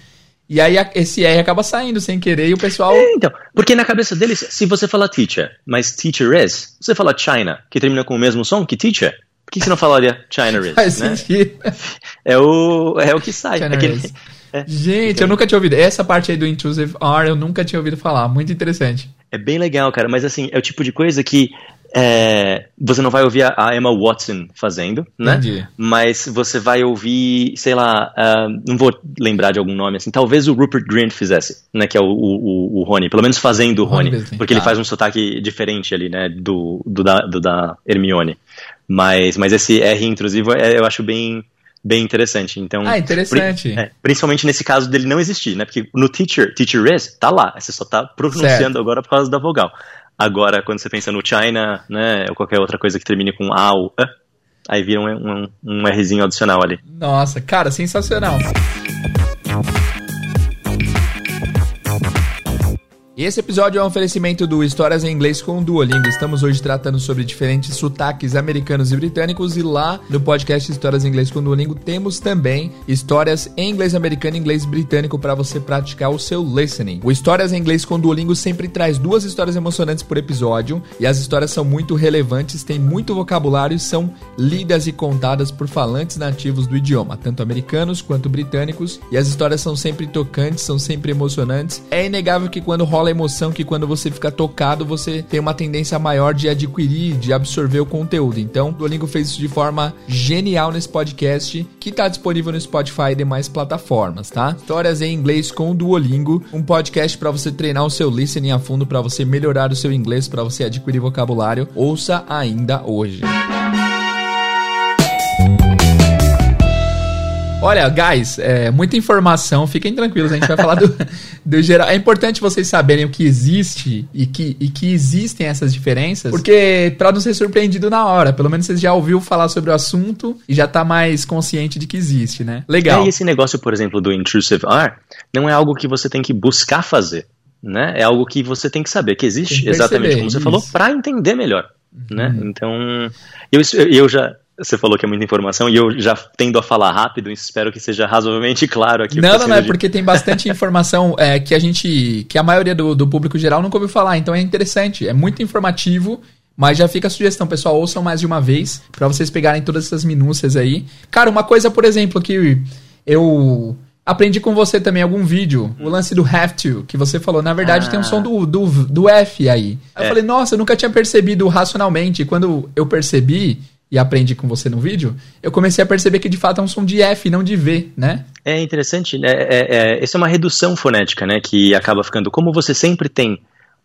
E aí esse R acaba saindo sem querer e o pessoal. É, então, porque na cabeça deles, se você fala teacher, mas teacher is, você fala China, que termina com o mesmo som que teacher, por que você não falaria China is? Faz né? sentido. *laughs* É o, é o que sai. China é é, Gente, eu nunca tinha ouvido. Essa parte aí do intrusive R eu nunca tinha ouvido falar. Muito interessante. É bem legal, cara, mas assim, é o tipo de coisa que é, você não vai ouvir a Emma Watson fazendo, né? Entendi. Mas você vai ouvir, sei lá, uh, não vou lembrar de algum nome assim, talvez o Rupert Grint fizesse, né? Que é o, o, o Rony, pelo menos fazendo o Rony, Rony porque tá. ele faz um sotaque diferente ali, né? Do, do, da, do da Hermione. Mas, mas esse R intrusivo é, eu acho bem, bem interessante. Então, ah, interessante. Pri, é, principalmente nesse caso dele não existir, né? Porque no teacher, teacher is, tá lá. Você só tá pronunciando certo. agora por causa da vogal. Agora, quando você pensa no China, né, ou qualquer outra coisa que termine com A ou A, aí vira um, um, um Rzinho adicional ali. Nossa, cara, sensacional. Esse episódio é um oferecimento do Histórias em Inglês com o Duolingo. Estamos hoje tratando sobre diferentes sotaques americanos e britânicos e lá no podcast Histórias em Inglês com o Duolingo temos também histórias em inglês americano e inglês britânico para você praticar o seu listening. O Histórias em Inglês com o Duolingo sempre traz duas histórias emocionantes por episódio e as histórias são muito relevantes, têm muito vocabulário e são lidas e contadas por falantes nativos do idioma, tanto americanos quanto britânicos, e as histórias são sempre tocantes, são sempre emocionantes. É inegável que quando rola emoção que quando você fica tocado, você tem uma tendência maior de adquirir, de absorver o conteúdo. Então, o Duolingo fez isso de forma genial nesse podcast, que está disponível no Spotify e demais plataformas, tá? Histórias em inglês com o Duolingo, um podcast para você treinar o seu listening a fundo, para você melhorar o seu inglês, para você adquirir vocabulário. Ouça ainda hoje. Olha, guys, é, muita informação, fiquem tranquilos, a gente vai falar do, *laughs* do geral. É importante vocês saberem o que existe e que, e que existem essas diferenças, porque para não ser surpreendido na hora, pelo menos vocês já ouviu falar sobre o assunto e já tá mais consciente de que existe, né? Legal. É, e esse negócio, por exemplo, do intrusive R, não é algo que você tem que buscar fazer, né? É algo que você tem que saber que existe, exatamente como você isso. falou, para entender melhor, né? uhum. né? Então, eu, eu já você falou que é muita informação e eu já tendo a falar rápido, espero que seja razoavelmente *laughs* claro aqui. Não, não, não, é porque tem bastante informação *laughs* é, que a gente, que a maioria do, do público geral nunca ouviu falar, então é interessante, é muito informativo, mas já fica a sugestão, pessoal, ouçam mais de uma vez para vocês pegarem todas essas minúcias aí. Cara, uma coisa, por exemplo, que eu aprendi com você também algum vídeo, o lance do have to, que você falou, na verdade ah. tem um som do, do, do F aí. É. Eu falei, nossa, eu nunca tinha percebido racionalmente, quando eu percebi e aprendi com você no vídeo, eu comecei a perceber que de fato é um som de F, não de V, né? É interessante, né? É, é, essa é uma redução fonética, né? Que acaba ficando. Como você sempre tem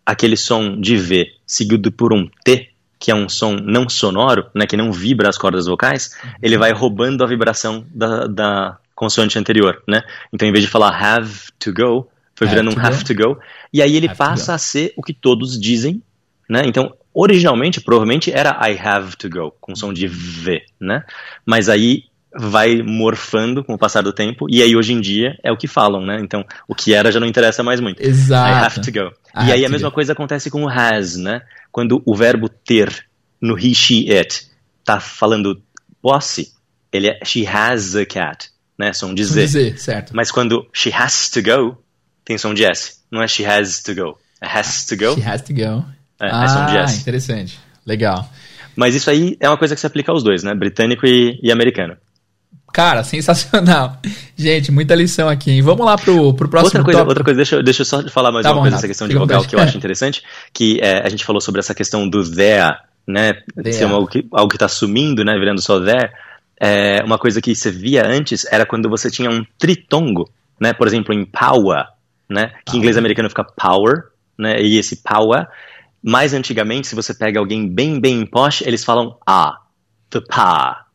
aquele som de V seguido por um T, que é um som não sonoro, né? Que não vibra as cordas vocais, uhum. ele vai roubando a vibração da, da consoante anterior, né? Então, em vez de falar have to go, foi have virando um have to go. E aí ele have passa a ser o que todos dizem, né? Então, originalmente, provavelmente era I have to go, com som de V, né? Mas aí vai morfando com o passar do tempo, e aí hoje em dia é o que falam, né? Então, o que era já não interessa mais muito. Exato. I have to go. I e aí a mesma go. coisa acontece com o has, né? Quando o verbo ter no he, she, it tá falando posse, ele é she has a cat, né? Som de Z. Z, certo. Mas quando she has to go, tem som de S. Não é she has to go. É has to go. She has to go. É, ah, é interessante. Legal. Mas isso aí é uma coisa que se aplica aos dois, né? Britânico e, e americano. Cara, sensacional. Gente, muita lição aqui, hein? Vamos lá pro, pro próximo outra coisa, tópico. Outra coisa, deixa, deixa eu só falar mais tá uma bom, coisa dessa questão de vogal que eu acho interessante, que é, a gente falou sobre essa questão do there, né? There. Ser algo que algo está sumindo, né? Virando só there. É, uma coisa que você via antes era quando você tinha um tritongo, né? Por exemplo, em power, né? Que em inglês americano fica power, né? E esse power. Mais antigamente, se você pega alguém bem, bem posh, eles falam ah, the pa,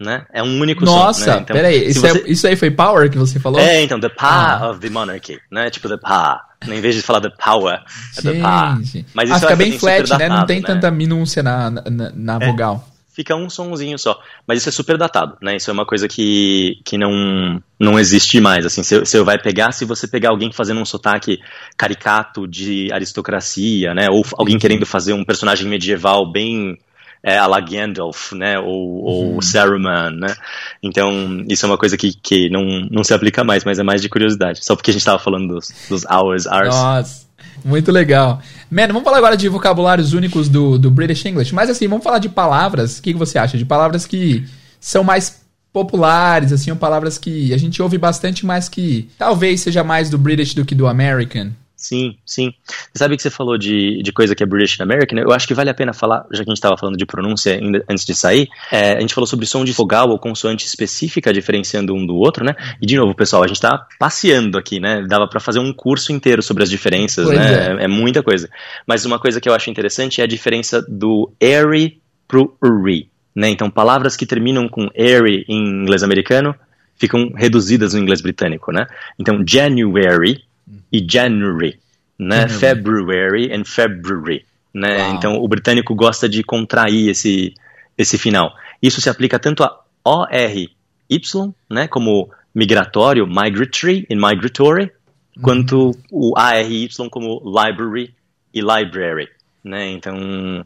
né? É um único Nossa, som. Nossa, né? então, peraí, isso, é, você... é, isso aí foi power que você falou? É, então, the power ah. of the monarchy, né? Tipo, the power. Em vez de falar the power, é the power. Mas isso ah, fica bem flat, né? Não tem né? tanta minúcia na, na, na é, vogal. Fica um sonzinho só. Mas isso é super datado, né? Isso é uma coisa que, que não, não existe mais. Assim, você, vai pegar, se você pegar alguém fazendo um sotaque caricato de aristocracia, né? Ou alguém querendo fazer um personagem medieval bem é, a la Gandalf, né, ou, ou uhum. Saruman, né, então isso é uma coisa que, que não, não se aplica mais, mas é mais de curiosidade, só porque a gente estava falando dos, dos hours, hours. Nossa, muito legal. Mano, vamos falar agora de vocabulários únicos do, do British English, mas assim, vamos falar de palavras, o que, que você acha? De palavras que são mais populares, assim, ou palavras que a gente ouve bastante, mas que talvez seja mais do British do que do American. Sim, sim. Você sabe que você falou de, de coisa que é British and American? Eu acho que vale a pena falar, já que a gente estava falando de pronúncia ainda, antes de sair, é, a gente falou sobre som de vogal ou consoante específica diferenciando um do outro, né? E de novo, pessoal, a gente está passeando aqui, né? Dava para fazer um curso inteiro sobre as diferenças, pois né? É. é. muita coisa. Mas uma coisa que eu acho interessante é a diferença do airy pro uri, né? Então, palavras que terminam com airy em inglês americano ficam reduzidas no inglês britânico, né? Então, January e January, né? January. February and February, né? Wow. Então o britânico gosta de contrair esse esse final. Isso se aplica tanto a R Y, né, como migratório, migratory e migratory, uhum. quanto o A R Y como library e library, né? Então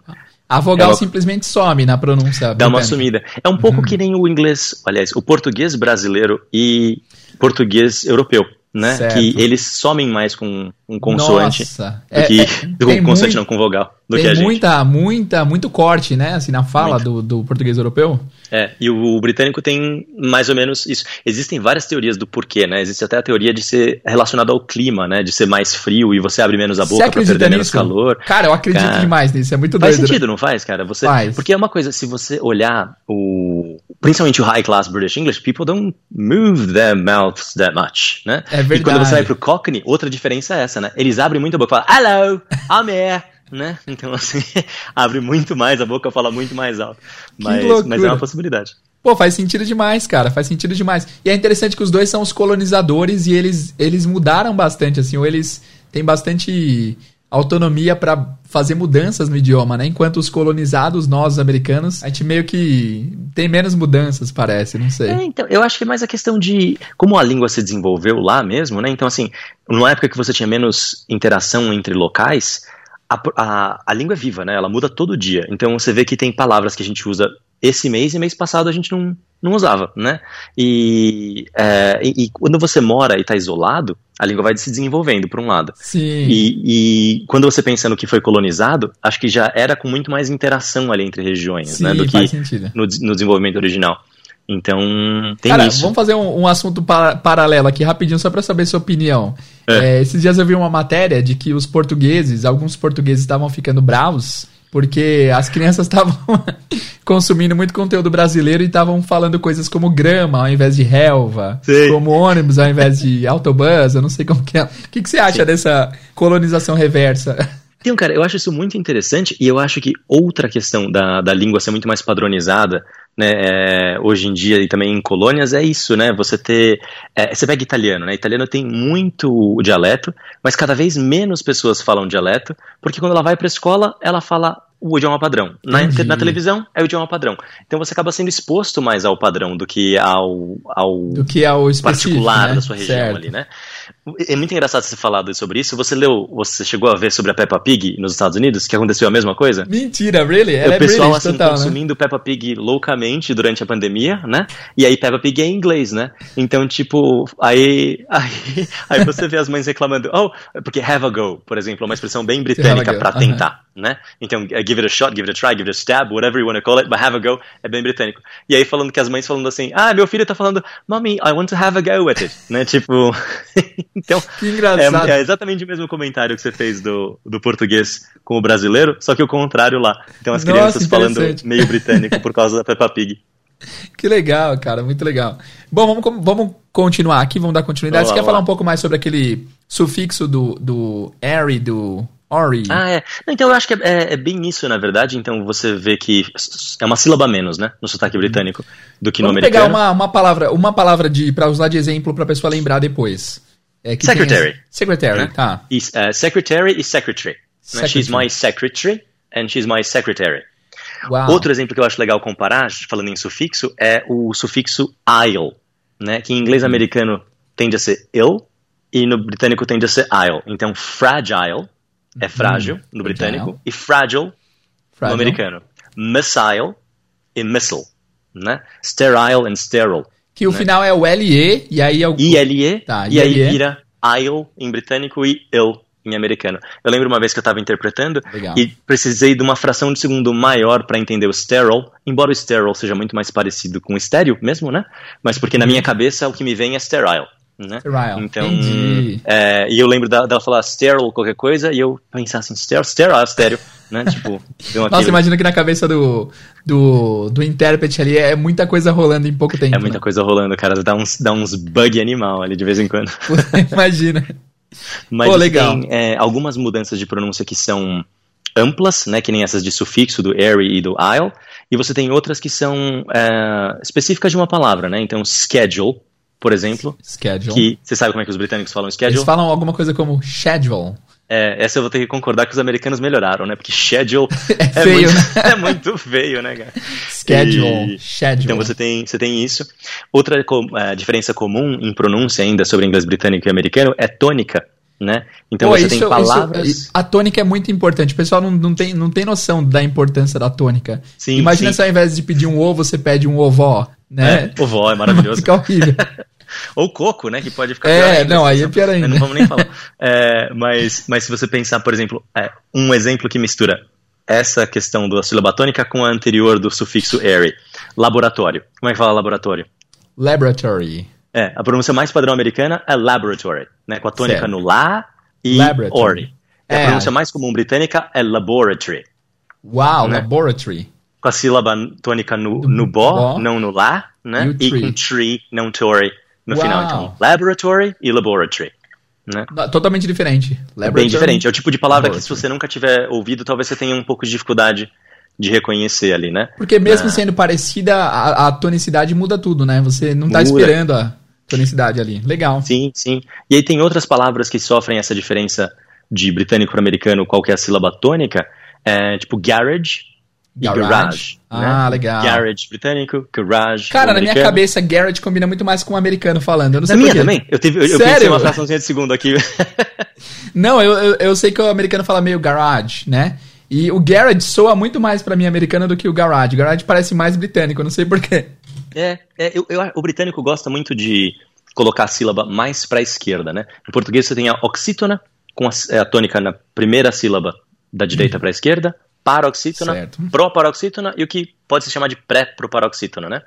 a vogal ela... simplesmente some na pronúncia. Dá uma sumida. É um pouco uhum. que nem o inglês, aliás, o português brasileiro e português europeu né? Certo. Que eles somem mais com um consoante Nossa. do que é, é, *laughs* com consoante muito, não com vogal do que a gente. muita muita muito corte, né? Assim na fala do, do português europeu. É, e o, o, britânico tem mais ou menos isso. Existem várias teorias do porquê, né? Existe até a teoria de ser relacionado ao clima, né? De ser mais frio e você abre menos a boca para perder menos calor. Cara, eu acredito cara, demais nisso. É muito doido. Faz sentido, não faz, cara? Você, faz. Porque é uma coisa, se você olhar o principalmente o high class British English, people don't move their mouths that much, né? É verdade. E quando você vai pro Cockney, outra diferença é essa, né? Eles abrem muito a boca, falam hello, I'm here né? *laughs* Então, assim, *laughs* abre muito mais a boca, fala muito mais alto. Mas, mas é uma possibilidade. Pô, faz sentido demais, cara. Faz sentido demais. E é interessante que os dois são os colonizadores e eles, eles mudaram bastante, assim, ou eles têm bastante autonomia para fazer mudanças no idioma, né? Enquanto os colonizados, nós americanos, a gente meio que tem menos mudanças, parece, não sei. É, então, eu acho que é mais a questão de como a língua se desenvolveu lá mesmo, né? Então, assim, numa época que você tinha menos interação entre locais, a, a, a língua é viva, né? Ela muda todo dia. Então você vê que tem palavras que a gente usa esse mês e mês passado a gente não, não usava, né? E, é, e, e, quando você mora e está isolado, a língua vai se desenvolvendo, por um lado. Sim. E, e, quando você pensa no que foi colonizado, acho que já era com muito mais interação ali entre regiões, Sim, né? Do que no, no desenvolvimento original. Então, tem Cara, isso. vamos fazer um, um assunto para, paralelo aqui rapidinho, só para saber sua opinião. É. É, esses dias eu vi uma matéria de que os portugueses, alguns portugueses estavam ficando bravos porque as crianças *laughs* estavam consumindo muito conteúdo brasileiro e estavam falando coisas como grama ao invés de relva, Sim. como ônibus ao invés de autobus, eu não sei como que é. O que, que você acha Sim. dessa colonização reversa? *laughs* Então, cara, eu acho isso muito interessante e eu acho que outra questão da, da língua ser muito mais padronizada, né, é, hoje em dia e também em colônias é isso, né? Você ter. É, você pega italiano, né? Italiano tem muito dialeto, mas cada vez menos pessoas falam dialeto, porque quando ela vai para a escola, ela fala o idioma padrão. Na, na, televisão é o idioma padrão. Então você acaba sendo exposto mais ao padrão do que ao, ao do que ao particular né? da sua região certo. ali, né? É muito engraçado você falar sobre isso. Você leu, você chegou a ver sobre a Peppa Pig nos Estados Unidos, que aconteceu a mesma coisa? Mentira, really? Ela o pessoal assim total, consumindo né? Peppa Pig loucamente durante a pandemia, né? E aí Peppa Pig é em inglês, né? Então, tipo, aí, *laughs* aí, aí você vê as mães reclamando, oh, porque have a go, por exemplo, é uma expressão bem britânica para tentar. Né? Então, give it a shot, give it a try, give it a stab, whatever you want to call it, but have a go é bem britânico. E aí falando que as mães falando assim, ah, meu filho tá falando, mommy, I want to have a go at it, *laughs* né? Tipo, *laughs* então, que engraçado. É, é, exatamente o mesmo comentário que você fez do, do português com o brasileiro, só que o contrário lá. Então as Nossa, crianças falando meio britânico por causa da Peppa Pig. *laughs* Que legal, cara, muito legal. Bom, vamos, vamos continuar aqui, vamos dar continuidade. Vamos Você quer falar lá. um pouco mais sobre aquele sufixo do, do Ari, do Ori? Ah, é. Então eu acho que é, é, é, bem isso, na verdade. Então você vê que é uma sílaba menos, né? No sotaque britânico do que vamos no americano. pegar uma, uma palavra, uma palavra de para usar de exemplo para a pessoa lembrar depois. É, secretary. Tem... Secretary, né? tá. E, uh, secretary e secretary. secretary. She's my secretary and she's my secretary. Uau. Outro exemplo que eu acho legal comparar, falando em sufixo, é o sufixo "ile", né? Que em inglês Uhum. americano tende a ser ill e no britânico tende a ser "ile". Então, fragile é frágil no britânico e fragile, Fragile. no americano. Missile e missile, né? Sterile and sterile. Que o né? final é o LE e aí é o ILE, Tá, e aí vira "ile" em britânico e "ill" em americano. Eu lembro uma vez que eu estava interpretando Legal. e precisei de uma fração de segundo maior para entender o sterile, embora o sterile seja muito mais parecido com o estéreo mesmo, né? Mas porque na minha cabeça o que me vem é sterile. Né? Então, é, e eu lembro dela falar sterile qualquer coisa e eu pensar assim, sterile, sterile, estéreo, né? *laughs* Tipo, Nossa, imagina que na cabeça do, do, do intérprete ali é muita coisa rolando em pouco tempo. É muita né? coisa rolando, cara. Dá uns, dá uns bug animal ali de vez em quando. *laughs* imagina. Mas Pô, legal. tem é, algumas mudanças de pronúncia que são amplas, né, que nem essas de sufixo do airy e do isle, e você tem outras que são é, específicas de uma palavra, né? Então, schedule, por exemplo, Schedule. que você sabe como é que os britânicos falam Eles schedule? falam alguma coisa como schedule. É, essa eu vou ter que concordar que os americanos melhoraram, né? Porque schedule *laughs* É feio, muito, né? *laughs* é muito feio, né, cara? Schedule. E- Schedule. Então você tem, você tem isso. Outra eh, diferença comum em pronúncia ainda sobre inglês britânico e americano é tônica, né? Então Pô, você isso- tem palavras. isso- a tônica é muito importante. O pessoal não, não, tem, não tem noção da importância da tônica. Sim, Imagina sim. se ao invés de pedir um ovo, você pede um ovó, né? É, o vó é maravilhoso. *laughs* Fica horrível. Ou coco, né? Que pode ficar É, pior ainda, não, aí é pior ainda. Não vamos nem falar. *laughs* É, mas, mas se você pensar, por exemplo, é, um exemplo que mistura essa questão da sílaba tônica com a anterior do sufixo airy. Laboratório. Como é que fala laboratório? Laboratory. É, a pronúncia mais padrão americana é laboratory, né? Com a tônica Certo. no lá e Laboratory. ori. E a É. pronúncia mais comum britânica é laboratory. Uau, Né? laboratory. Com a sílaba tônica no, Do no bó, bó. não no lá, né? E E com tree, não tory no Uau. final. Então, laboratory e laboratory. Né? Totalmente diferente. É Laboratory. bem diferente. É o tipo de palavra que se você nunca tiver ouvido, talvez você tenha um pouco de dificuldade de reconhecer ali, né? Porque mesmo Ah. sendo parecida, a, a tonicidade muda tudo, né? Você não tá Muda. esperando a tonicidade ali. Legal. Sim, sim. E aí tem outras palavras que sofrem essa diferença de britânico para americano, qual que é a sílaba tônica, é, tipo garage, Garage. garage. Ah, né? legal. Garage britânico, garage Cara, na minha cabeça, Garrett combina muito mais com o americano falando. Eu não Na sei minha por quê. também. Eu, tive, eu, eu Sério? pensei uma fraçãozinha de segundo aqui. *laughs* Não, eu, eu, eu sei que o americano fala meio garage, né? E o garage soa muito mais pra mim americano do que o garage. Garage parece mais britânico, eu não sei porquê. É, é, eu, eu- o britânico gosta muito de colocar a sílaba mais para a esquerda, né? Em português você tem a oxítona, com a, é, a tônica na primeira sílaba da direita para a esquerda, paroxítona, Certo. proparoxítona e o que pode se chamar de pré-proparoxítona, né?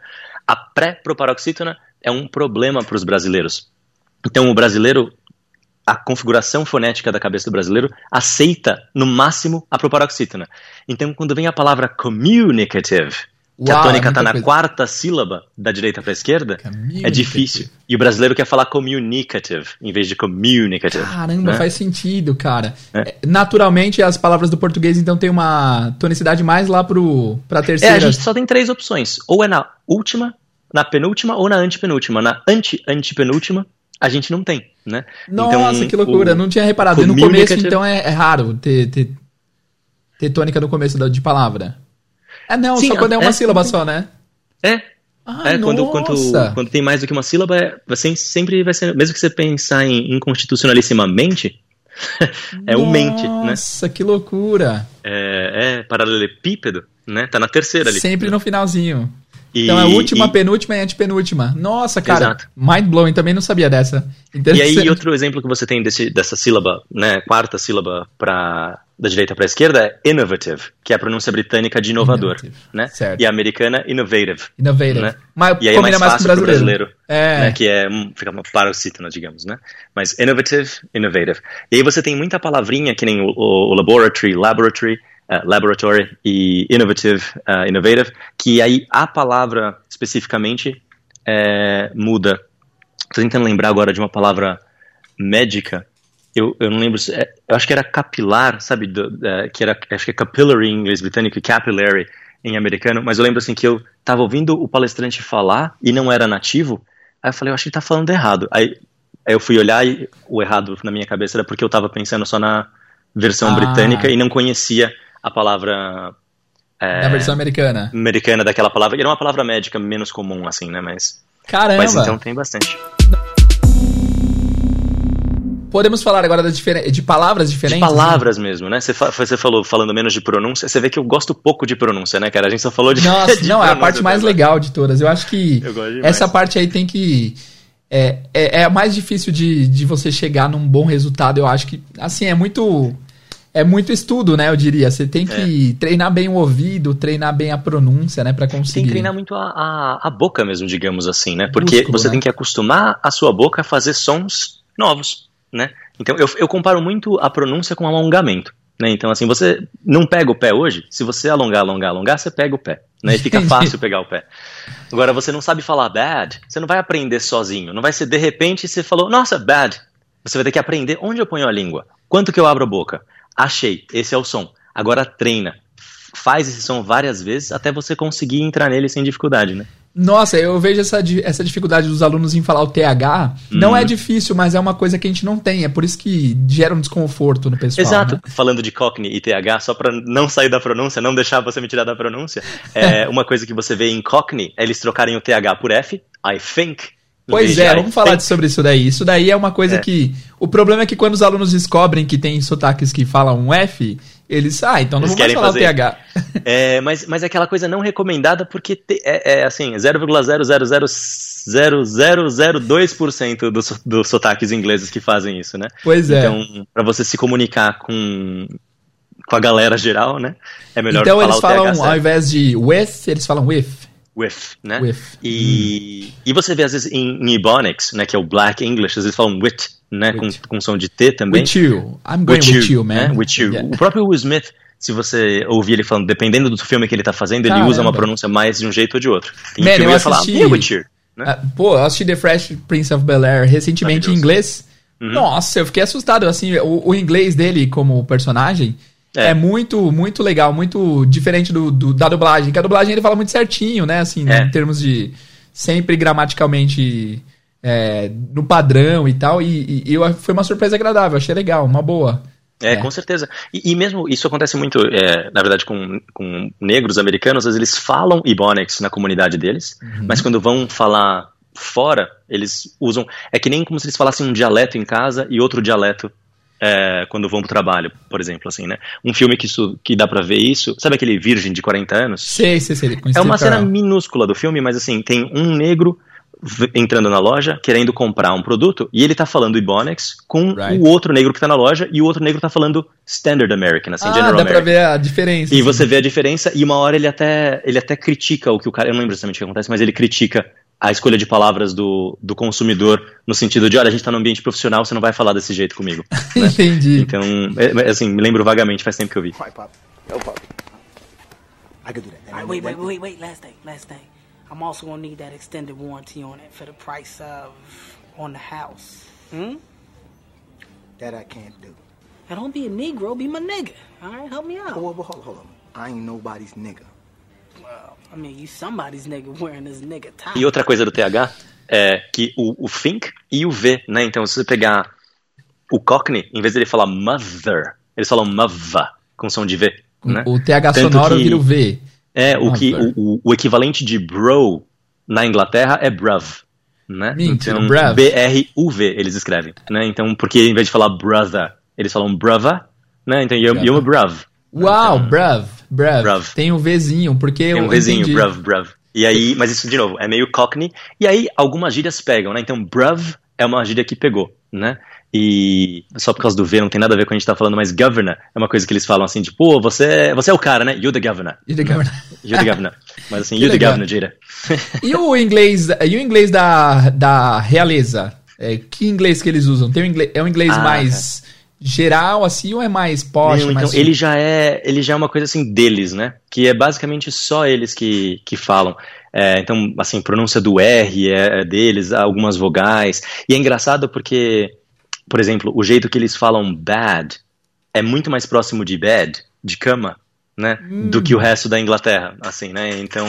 A pré-proparoxítona é um problema para os brasileiros. Então o brasileiro, a configuração fonética da cabeça do brasileiro aceita no máximo a proparoxítona. Então quando vem a palavra communicative, que Uau, a tônica está é na coisa. quarta sílaba da direita para a esquerda, é difícil. E o brasileiro quer falar communicative em vez de communicative. Caramba, né? faz sentido, cara. É. é. Naturalmente, as palavras do português então tem uma tonicidade mais lá para a terceira. É, a gente só tem três opções. Ou é na última, na penúltima ou na antepenúltima. Na anti-antepenúltima, a gente não tem, né? Nossa, então, que loucura. Não tinha reparado. No começo, então, é, é raro ter, ter, ter tônica no começo de palavra. É, não, Sim, só quando é uma é, sílaba só, né? É. Ah, é, quando, quando, quando tem mais do que uma sílaba, é, você sempre vai ser. Mesmo que você pensar em inconstitucionalissimamente, *laughs* é o mente, né? Nossa, que loucura! É, é paralelepípedo, né? Tá na terceira ali. Sempre no finalzinho. E, então é última, e... penúltima e antepenúltima. Nossa, cara, Exato. mind blowing, também não sabia dessa. E aí, outro exemplo que você tem desse, dessa sílaba, né, quarta sílaba para da direita para a esquerda é innovative, que é a pronúncia britânica de inovador, né? Certo. E a americana innovative. Innovative. Né? Mas e aí é mais fácil para o brasileiro, é. Né, que é fica uma paroxítona, digamos, né? Mas innovative, innovative. E aí você tem muita palavrinha que nem o, o, o laboratory, laboratory, uh, laboratory e innovative, uh, innovative, que aí a palavra especificamente é, muda. Estou tentando lembrar agora de uma palavra médica eu, eu não lembro, é, eu acho que era capilar, sabe, do, que era, acho que é capillary em inglês britânico e capillary em americano, mas eu lembro assim que eu tava ouvindo o palestrante falar e não era nativo, aí eu falei, eu acho que ele tá falando errado. Aí, aí eu fui olhar e o errado na minha cabeça era porque eu tava pensando só na versão ah. britânica e não conhecia a palavra é, na versão americana. Americana daquela palavra. Era uma palavra médica menos comum, assim, né? Mas. Caramba! Mas então tem bastante. Podemos falar agora de, de palavras diferentes? De palavras né? mesmo, né? Você, fa você falou falando menos de pronúncia. Você vê que eu gosto pouco de pronúncia, né, cara? A gente só falou de. *laughs* Nossa, de não, é a parte mais legal de todas. Eu acho que eu essa parte aí tem que. É, é, é a mais difícil de, de você chegar num bom resultado. Eu acho que, assim, é muito. É muito estudo, né? Eu diria. Você tem que é. treinar bem o ouvido, treinar bem a pronúncia, né? para conseguir. Tem que treinar muito a, a, a, boca mesmo, digamos assim, né? Porque Músculo, você né? tem que acostumar a sua boca a fazer sons novos né? Então eu, eu comparo muito a pronúncia com alongamento. Né? Então, assim, você não pega o pé hoje, se você alongar, alongar, alongar, você pega o pé. Né? E fica fácil pegar o pé. Agora, você não sabe falar bad, você não vai aprender sozinho. Não vai ser de repente você falou, nossa, bad. Você vai ter que aprender onde eu ponho a língua, quanto que eu abro a boca. Achei, esse é o som. Agora treina. Faz esse som várias vezes até você conseguir entrar nele sem dificuldade, né? Nossa, eu vejo essa, essa dificuldade dos alunos em falar o TH. Uhum. Não é difícil, mas é uma coisa que a gente não tem. É por isso que gera um desconforto no pessoal. Exato. Né? Falando de Cockney e TH, só para não sair da pronúncia, não deixar você me tirar da pronúncia, é *laughs* uma coisa que você vê em Cockney é eles trocarem o TH por F, I think, Pois é, vamos falar sobre isso daí. Isso daí é uma coisa é. que. O problema é que quando os alunos descobrem que tem sotaques que falam um F, eles. Ah, então não vamos falar fazer. o TH. *laughs* É, mas, mas é aquela coisa não recomendada porque te, é, é assim, 0,0000002% dos, dos sotaques ingleses que fazem isso, né? Pois é. Então, para você se comunicar com, com a galera geral, né? É melhor então, falar o. Então eles falam, ao invés de with, eles falam with with, né? With. E, hum. e você vê às vezes em, em Ebonics, né, que é o Black English, às vezes falam wit, né, with. Com, com som de T também. With you. I'm going with, with you, man. Né? With you. Yeah. O próprio Will Smith, se você ouvir ele falando, dependendo do filme que ele tá fazendo, ele Caramba. usa uma pronúncia mais de um jeito ou de outro. Tem Man, eu assisti... falar, with you. Né? Uh, pô, eu assisti The Fresh Prince of Bel-Air recentemente em inglês. Uhum. Nossa, eu fiquei assustado, assim, o, o inglês dele como personagem é. é. muito, muito legal, muito diferente do, do, da dublagem. Que a dublagem ele fala muito certinho, né? Assim, é. em termos de sempre gramaticalmente é, no padrão e tal. E, e, e, foi uma surpresa agradável, achei legal, uma boa. É, é. com certeza. E, e, mesmo isso acontece muito, é, na verdade, com, com negros americanos, às vezes eles falam Ebonics na comunidade deles, uhum. mas quando vão falar fora, eles usam. É que nem como se eles falassem um dialeto em casa e outro dialeto é, quando vão pro trabalho, por exemplo, assim, né? Um filme que, isso, que dá pra ver isso, sabe aquele Virgem de 40 anos? Sei, sei, sei. É uma cena minúscula do filme, mas assim, tem um negro entrando na loja, querendo comprar um produto, e ele tá falando Ibonex com right. o outro negro que tá na loja, e o outro negro tá falando Standard American, assim, ah, General dá American. pra ver a diferença. E assim. você vê a diferença, e uma hora ele até, ele até critica o que o cara, eu não lembro exatamente o que acontece, mas ele critica a escolha de palavras do, do consumidor no sentido de, olha, a gente está no ambiente profissional, você não vai falar desse jeito comigo. *laughs* Né? Entendi. Então, é, é, assim, me lembro vagamente, faz tempo que eu vi. I could do that. Right, then- wait, wait, wait, wait. Last thing, last thing. I'm also gonna need that extended warranty on it for the price of on the house. Hmm? That I can't do. Now don't be a Negro, be my nigga. All right, help me out. Oh, well, well, hold on, hold on. I ain't nobody's nigga. Well, I mean, you somebody's nigga wearing this nigga top. E outra coisa do TH é que o, o think e o V, né? Então, se você pegar o Cockney, em vez de ele falar mother, eles falam mava, com som de V. Né? O TH Tanto sonoro que- vira o V. É, o, que, o, o- equivalente de bro na Inglaterra é bruv. Né? Mentira, então, bruv. B-R-U-V eles escrevem. Né? Então, porque em vez de falar brother, eles falam brother, né? Então, you're, you're bruv. Uau, bruv, bruv. Bruv. Tem um Vzinho, porque Tem eu um vizinho, entendi. bruv, bruv. E aí, mas isso, de novo, é meio cockney. E aí, algumas gírias pegam, né? Então, bruv é uma gíria que pegou, né? E só por causa do V, não tem nada a ver com o que a gente tá falando, mas governor é uma coisa que eles falam assim, tipo, pô, você, você é o cara, né? You're the governor. E the governor. You're the governor. Mas assim, *laughs* Que you're the governor, Jira. *laughs* E o inglês, e o inglês da, da realeza? É, que inglês que eles usam? Tem um inglês, é um inglês Ah, mais geral, assim, ou é mais posh? Não, então, mais... ele já é ele já é uma coisa assim deles, né? Que é basicamente só eles que, que falam. É, então, assim, pronúncia do R é, é deles, algumas vogais. E é engraçado porque, por exemplo, o jeito que eles falam bad é muito mais próximo de bed, de cama, né? Do que o resto da Inglaterra, assim, né? Então,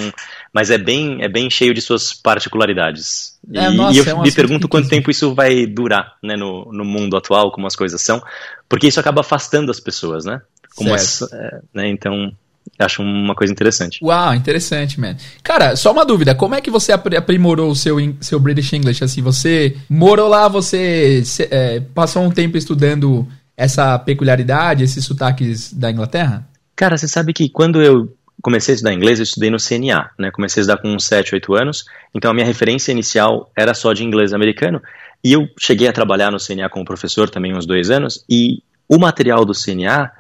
mas é bem é bem cheio de suas particularidades. É, e, nossa, e eu é um me pergunto quanto tempo isso vai durar, né? No, no mundo atual, como as coisas são, porque isso acaba afastando as pessoas, né? Como essa, é, né? Então, acho uma coisa interessante. Uau, interessante, man. Cara, só uma dúvida, como é que você apri- aprimorou o seu, seu British English? Assim, você morou lá, você é, passou um tempo estudando essa peculiaridade, esses sotaques da Inglaterra? Cara, você sabe que quando eu comecei a estudar inglês, eu estudei no CNA, né? Comecei a estudar com uns 7, 8 anos, então a minha referência inicial era só de inglês americano, e eu cheguei a trabalhar no CNA como professor também uns dois anos, e o material do CNA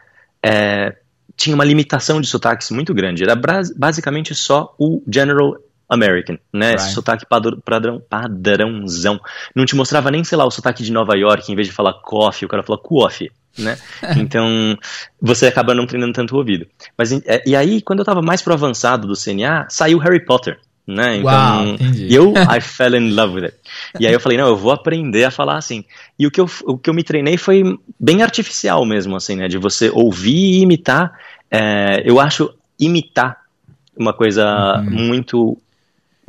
é, tinha uma limitação de sotaques muito grande, era basicamente só o General American, né? Esse Right. sotaque padr- padrão, padrãozão. Não te mostrava nem, sei lá, o sotaque de Nova York, em vez de falar coffee, o cara fala coffee, né? *laughs* Então, você acaba não treinando tanto o ouvido. Mas, é, e aí, quando eu tava mais pro avançado do CNA, saiu Harry Potter, né? Então, Uau, entendi. eu, I *laughs* fell in love with it. E aí eu falei, não, eu vou aprender a falar assim. E o que eu, o que eu me treinei foi bem artificial mesmo, assim, né? De você ouvir e imitar. É, eu acho imitar uma coisa muito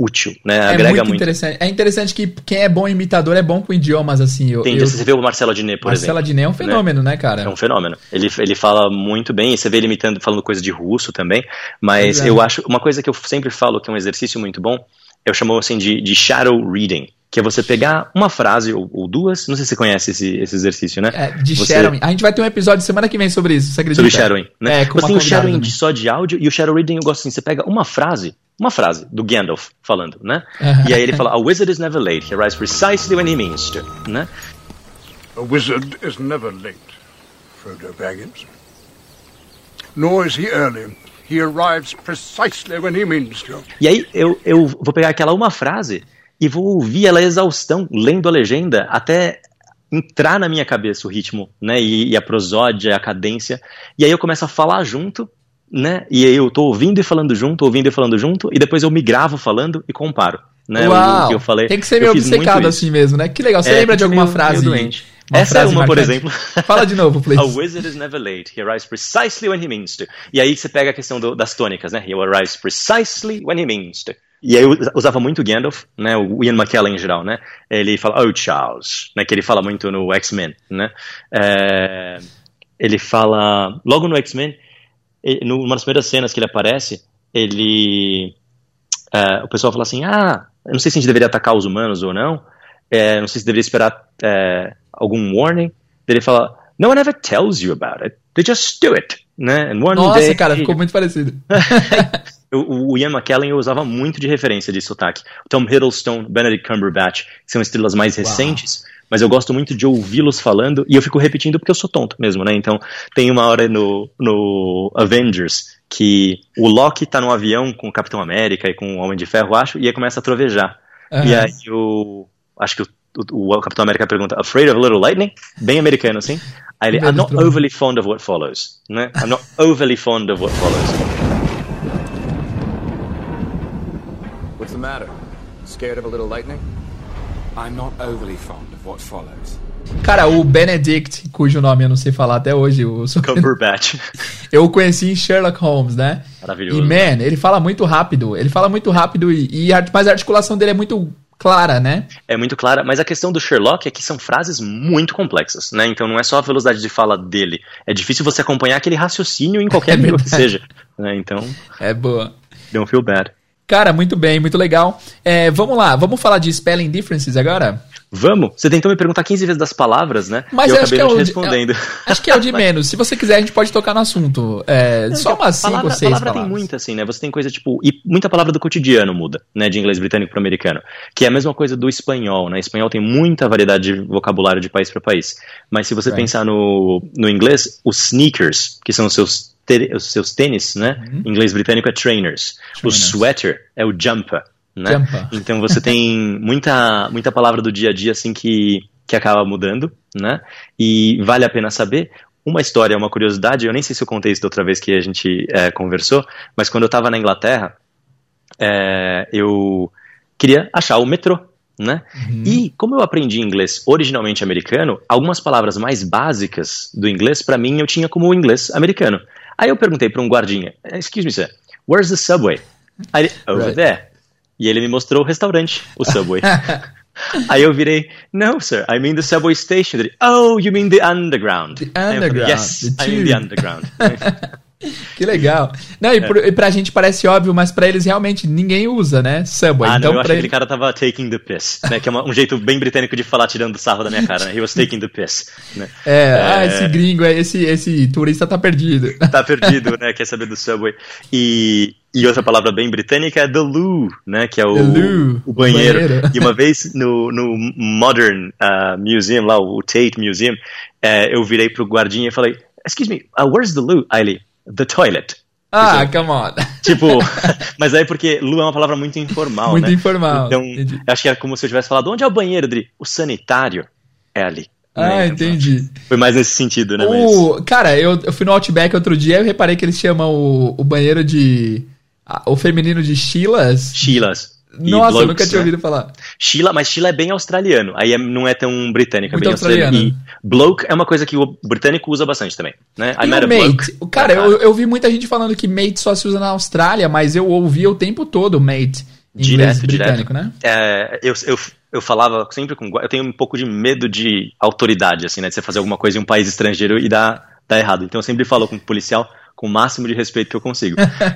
útil, né? É Agrega muito, muito. interessante. É interessante que quem é bom imitador é bom com idiomas, assim. Eu, Tem, eu, Você vê o Marcelo Adnet, por Marcela exemplo. Diné é um fenômeno, né, cara? É um fenômeno. Ele, ele fala muito bem, e você vê ele imitando, falando coisa de russo também, mas eu acho, uma coisa que eu sempre falo que é um exercício muito bom, eu chamo assim de, de shadow reading, que é você pegar uma frase ou, ou duas, não sei se você conhece esse, esse exercício, né? É, de Você- shadowing. A gente vai ter um episódio semana que vem sobre isso, você acredita? Sobre shadowing, né? É, com Você tem o shadowing também. de só de áudio e o shadow reading eu gosto assim, você pega uma frase, uma frase do Gandalf falando, né? E aí ele fala, a wizard is never late, he arrives precisely when he means to, né? A wizard is never late, Frodo Baggins. Nor is he early. He arrives precisely when he means to. E aí eu, eu vou pegar aquela uma frase e vou ouvir ela exaustão, lendo a legenda, até entrar na minha cabeça o ritmo, né? E, e a prosódia, a cadência. E aí eu começo a falar junto, né? E aí eu tô ouvindo e falando junto, ouvindo e falando junto, e depois eu me gravo falando e comparo. Né, Uau! o que eu falei. Tem que ser meio obcecado assim mesmo, né? Que legal. Você É, lembra de alguma meio- frase? meio doente. uma Essa é uma, por marcante? exemplo. *laughs* Fala de novo, please. A wizard is never late. He arrives precisely when he means to. E aí você pega a questão do- das tônicas, né? He arrives precisely when he means to. E aí eu usava muito Gandalf, né? O Ian McKellen em geral, né? Ele fala, oh Charles, né? Que ele fala muito no X-Men, né? É, ele fala, logo no X-Men, e- numa das primeiras cenas que ele aparece, ele... é, o pessoal fala assim, ah, eu não sei se a gente deveria atacar os humanos ou não, é, não sei se deveria esperar é, algum warning. Ele fala, no one ever tells you about it, they just do it, né? Nossa, day- cara, ficou muito parecido. *laughs* o, o Ian McKellen eu usava muito de referência de sotaque. Tom Hiddleston, Benedict Cumberbatch, que são estrelas mais recentes, mas eu gosto muito de ouvi-los falando e eu fico repetindo porque eu sou tonto mesmo, né? Então tem uma hora no, no Avengers que o Loki tá num avião com o Capitão América e com o Homem de Ferro, acho, e aí começa a trovejar. Aham. E aí o. Acho que o, o, o Capitão América pergunta, afraid of a little lightning? Bem americano, assim. Aí ele, I'm not overly fond of what follows. Né? I'm not overly fond of what follows. matter? Scared of a little lightning? I'm not overly fond. Cara, o Benedict, cujo nome eu não sei falar até hoje, o Cumberbatch. *laughs* eu o conheci em Sherlock Holmes, né? Maravilhoso. E, man, ele fala muito rápido. Ele fala muito rápido, e, e a- mas a articulação dele é muito clara, né? É muito clara, mas a questão do Sherlock é que são frases muito complexas, né? Então não é só a velocidade de fala dele. É difícil você acompanhar aquele raciocínio em *laughs* qualquer É língua que seja. né? Então, É boa. don't feel bad. Cara, muito bem, muito legal. É, vamos lá, vamos falar de spelling differences agora? Vamos? Você tentou me perguntar 15 vezes das palavras, né? Mas eu acabei que é não te o de- respondendo. é- acho que é o de *laughs* menos. Se você quiser, a gente pode tocar no assunto. É, só umas 5 ou palavra, 6 palavra palavras. tem muita, assim, né? Você tem coisa tipo. E muita palavra do cotidiano muda, né? De inglês britânico para americano. Que é a mesma coisa do espanhol, né? Espanhol tem muita variedade de vocabulário de país para país. Mas se você Right. pensar no, no inglês, os sneakers, que são os seus, os seus tênis, né? Em inglês britânico é trainers. O Trainers. sweater é o jumper. Né? Então você tem muita, muita palavra do dia a dia assim que, que acaba mudando, né? E vale a pena saber. Uma história, uma curiosidade, eu nem sei se eu contei isso da outra vez que a gente é, conversou, mas quando eu estava na Inglaterra, é, eu queria achar o metrô, né? E como eu aprendi inglês originalmente americano, algumas palavras mais básicas do inglês, para mim, eu tinha como inglês americano. Aí eu perguntei para um guardinha, excuse me, sir, where's the subway? Over Right. there. E ele me mostrou o restaurante, o subway. *laughs* Aí eu virei, no, sir, I mean the subway station. Ele, oh, you mean the underground. The eu falei, underground, yes, the I mean tube." the underground. *laughs* *laughs* Que legal. Não, e, pro, e pra gente parece óbvio, mas pra eles realmente ninguém usa, né? Subway. ah, então não, eu que ele... aquele cara tava taking the piss, né? Que é uma- um jeito bem britânico de falar tirando sarro da minha cara, né? He was taking the piss, né? É, ah, esse gringo, é- esse, esse turista tá perdido. tá perdido, né? Quer saber do Subway. E, e outra palavra bem britânica é the loo, né? Que é o, loo, o banheiro. banheiro. E uma vez no, no Modern uh, Museum, lá, o Tate Museum, eh, eu virei pro guardinha e falei, excuse me, uh, where's the loo? Aí ele, the toilet. Ah, come on. *laughs* Tipo, *laughs* mas aí porque loo é uma palavra muito informal, Muito né? informal, Então, entendi. acho que é como se eu tivesse falado, onde é o banheiro, Dri? O sanitário é ali. Ah, né? entendi. Foi mais nesse sentido, né? Mas- O, cara, eu, eu fui no Outback outro dia e eu reparei que eles chamam o, o banheiro de. o feminino de Sheilas. Sheilas. e Nossa, eu nunca tinha né? ouvido falar. Sheila, mas Sheila é bem australiano. Aí é- não é tão britânico, é bem australiano. E bloke é uma coisa que o britânico usa bastante também, né? I met o a bloke. mate? O- Cara, eu, eu vi muita gente falando que mate só se usa na Austrália, mas eu ouvia o tempo todo mate em direto, britânico, direto. né? É, eu, eu, eu falava sempre com. Eu tenho um pouco de medo de autoridade, assim, né? De você fazer alguma coisa em um país estrangeiro e dar, dar errado. Então eu sempre falo com o policial com o máximo de respeito que eu consigo.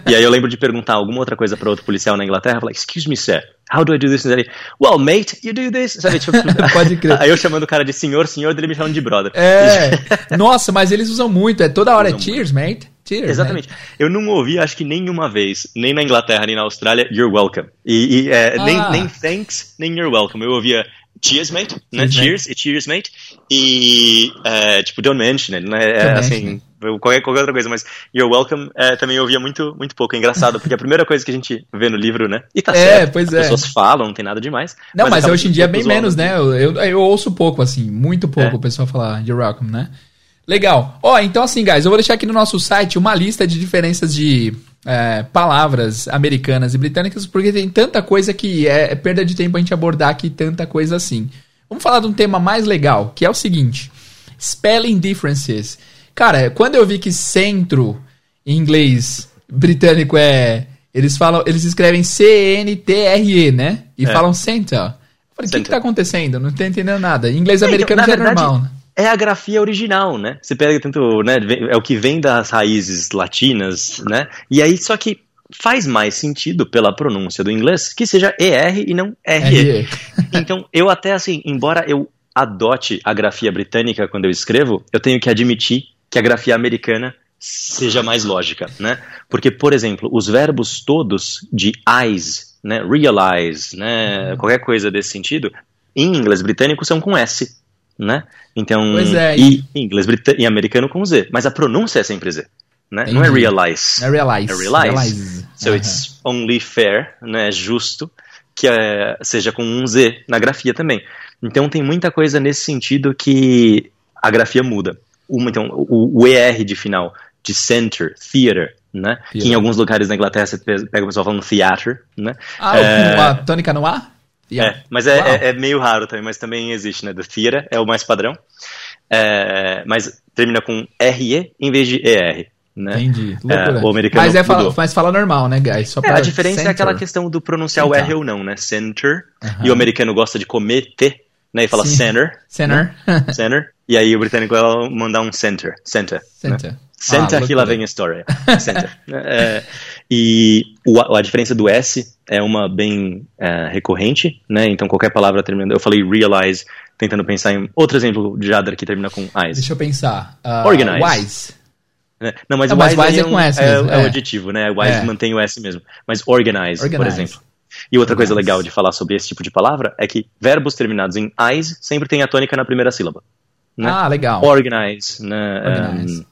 e aí eu lembro de perguntar alguma outra coisa para outro policial na Inglaterra, falei, excuse me, sir, how do I do this? E ele, well, mate, you do this. Sabe, tipo, *laughs* Pode crer. Aí eu chamando o cara de senhor, senhor, dele me chamando de brother. É. *laughs* Nossa, mas eles usam muito. É toda hora. É cheers, mate. Cheers. Exatamente. Eu não ouvi, acho que nenhuma vez, nem na Inglaterra, nem na Austrália, you're welcome. E, e, é, Ah. nem, nem thanks, nem you're welcome. Eu ouvia cheers, mate, né? Cheers, Cheers e cheers, mate. E, é, tipo, don't mention it, né? É, Don't assim, mention qualquer, qualquer outra coisa, mas you're welcome é, também eu ouvia muito, muito pouco. É engraçado, porque a primeira coisa que a gente vê no livro, né? E tá É, certo. pois as é. pessoas falam, não tem nada demais. Não, mas, acaba hoje em dia é bem menos, né? Eu, eu, eu ouço pouco, assim, muito pouco É. o pessoal falar you're welcome, né? Legal. Ó, então assim, guys, eu vou deixar aqui no nosso site uma lista de diferenças de é, palavras americanas e britânicas, porque tem tanta coisa que é, é perda de tempo a gente abordar aqui tanta coisa assim. Vamos falar de um tema mais legal, que é o seguinte: spelling differences. Cara, quando eu vi que centro em inglês britânico é. Eles falam, eles escrevem C-N-T-R-E, né? E É. falam center. Eu falei, o que, que tá acontecendo? Não tô entendendo nada. Em inglês É, então, americano na já é verdade, normal, né? É a grafia original, né? Você pega tanto, né? É o que vem das raízes latinas, né? E aí, só que faz mais sentido pela pronúncia do inglês que seja ER e não. RE. *laughs* Então, eu até assim, embora eu adote a grafia britânica quando eu escrevo, eu tenho que admitir que a grafia americana seja mais lógica, né? Porque, por exemplo, os verbos todos de eyes, né, realize, né, qualquer coisa desse sentido, em inglês britânico são com S, né? Então, é, e em inglês britânico, em americano com Z, mas a pronúncia é sempre Z, né? Não é realize. É realize. É realize. Realize. So Aham. it's only fair, né, justo, que é, seja com um Z na grafia também. Então tem muita coisa nesse sentido que a grafia muda. Uma, então, o, o ER de final, de center, theater, né? Theater. Que em alguns lugares da Inglaterra você pe- pega o pessoal falando theater, né? Ah, É, a tônica no ar? é, mas é, Uau. é- é meio raro também, mas também existe, né? The theater é o mais padrão. É, mas termina com RE em vez de ER, né? Entendi. É, o americano mas, é fala, mas fala normal, né, guys? Só É, a diferença center. é aquela questão do pronunciar o Sentar. R ou não, né? Center. Aham. E o americano gosta de comer T, né? E fala Sim. center. Center. Center. E aí o britânico vai mandar um center. Center. Center. Né? Senta Ah, que lá vem a história. *laughs* Senta. É, e o- a diferença do S é uma bem é, recorrente, né? Então qualquer palavra terminando. Eu falei realize, tentando pensar em outro exemplo de Jadra que termina com eyes. Deixa eu pensar. Ah, Organize. Wise. né? Não, mas Não, mas wise, wise aí é com um- S é, mesmo, é o é. adjetivo, né? Wise É. mantém o S mesmo. Mas organize, por Organize. exemplo. E outra coisa legal de falar sobre esse tipo de palavra é que verbos terminados em eyes sempre tem a tônica na primeira sílaba. Né? Ah, legal. Organize, né? Organize.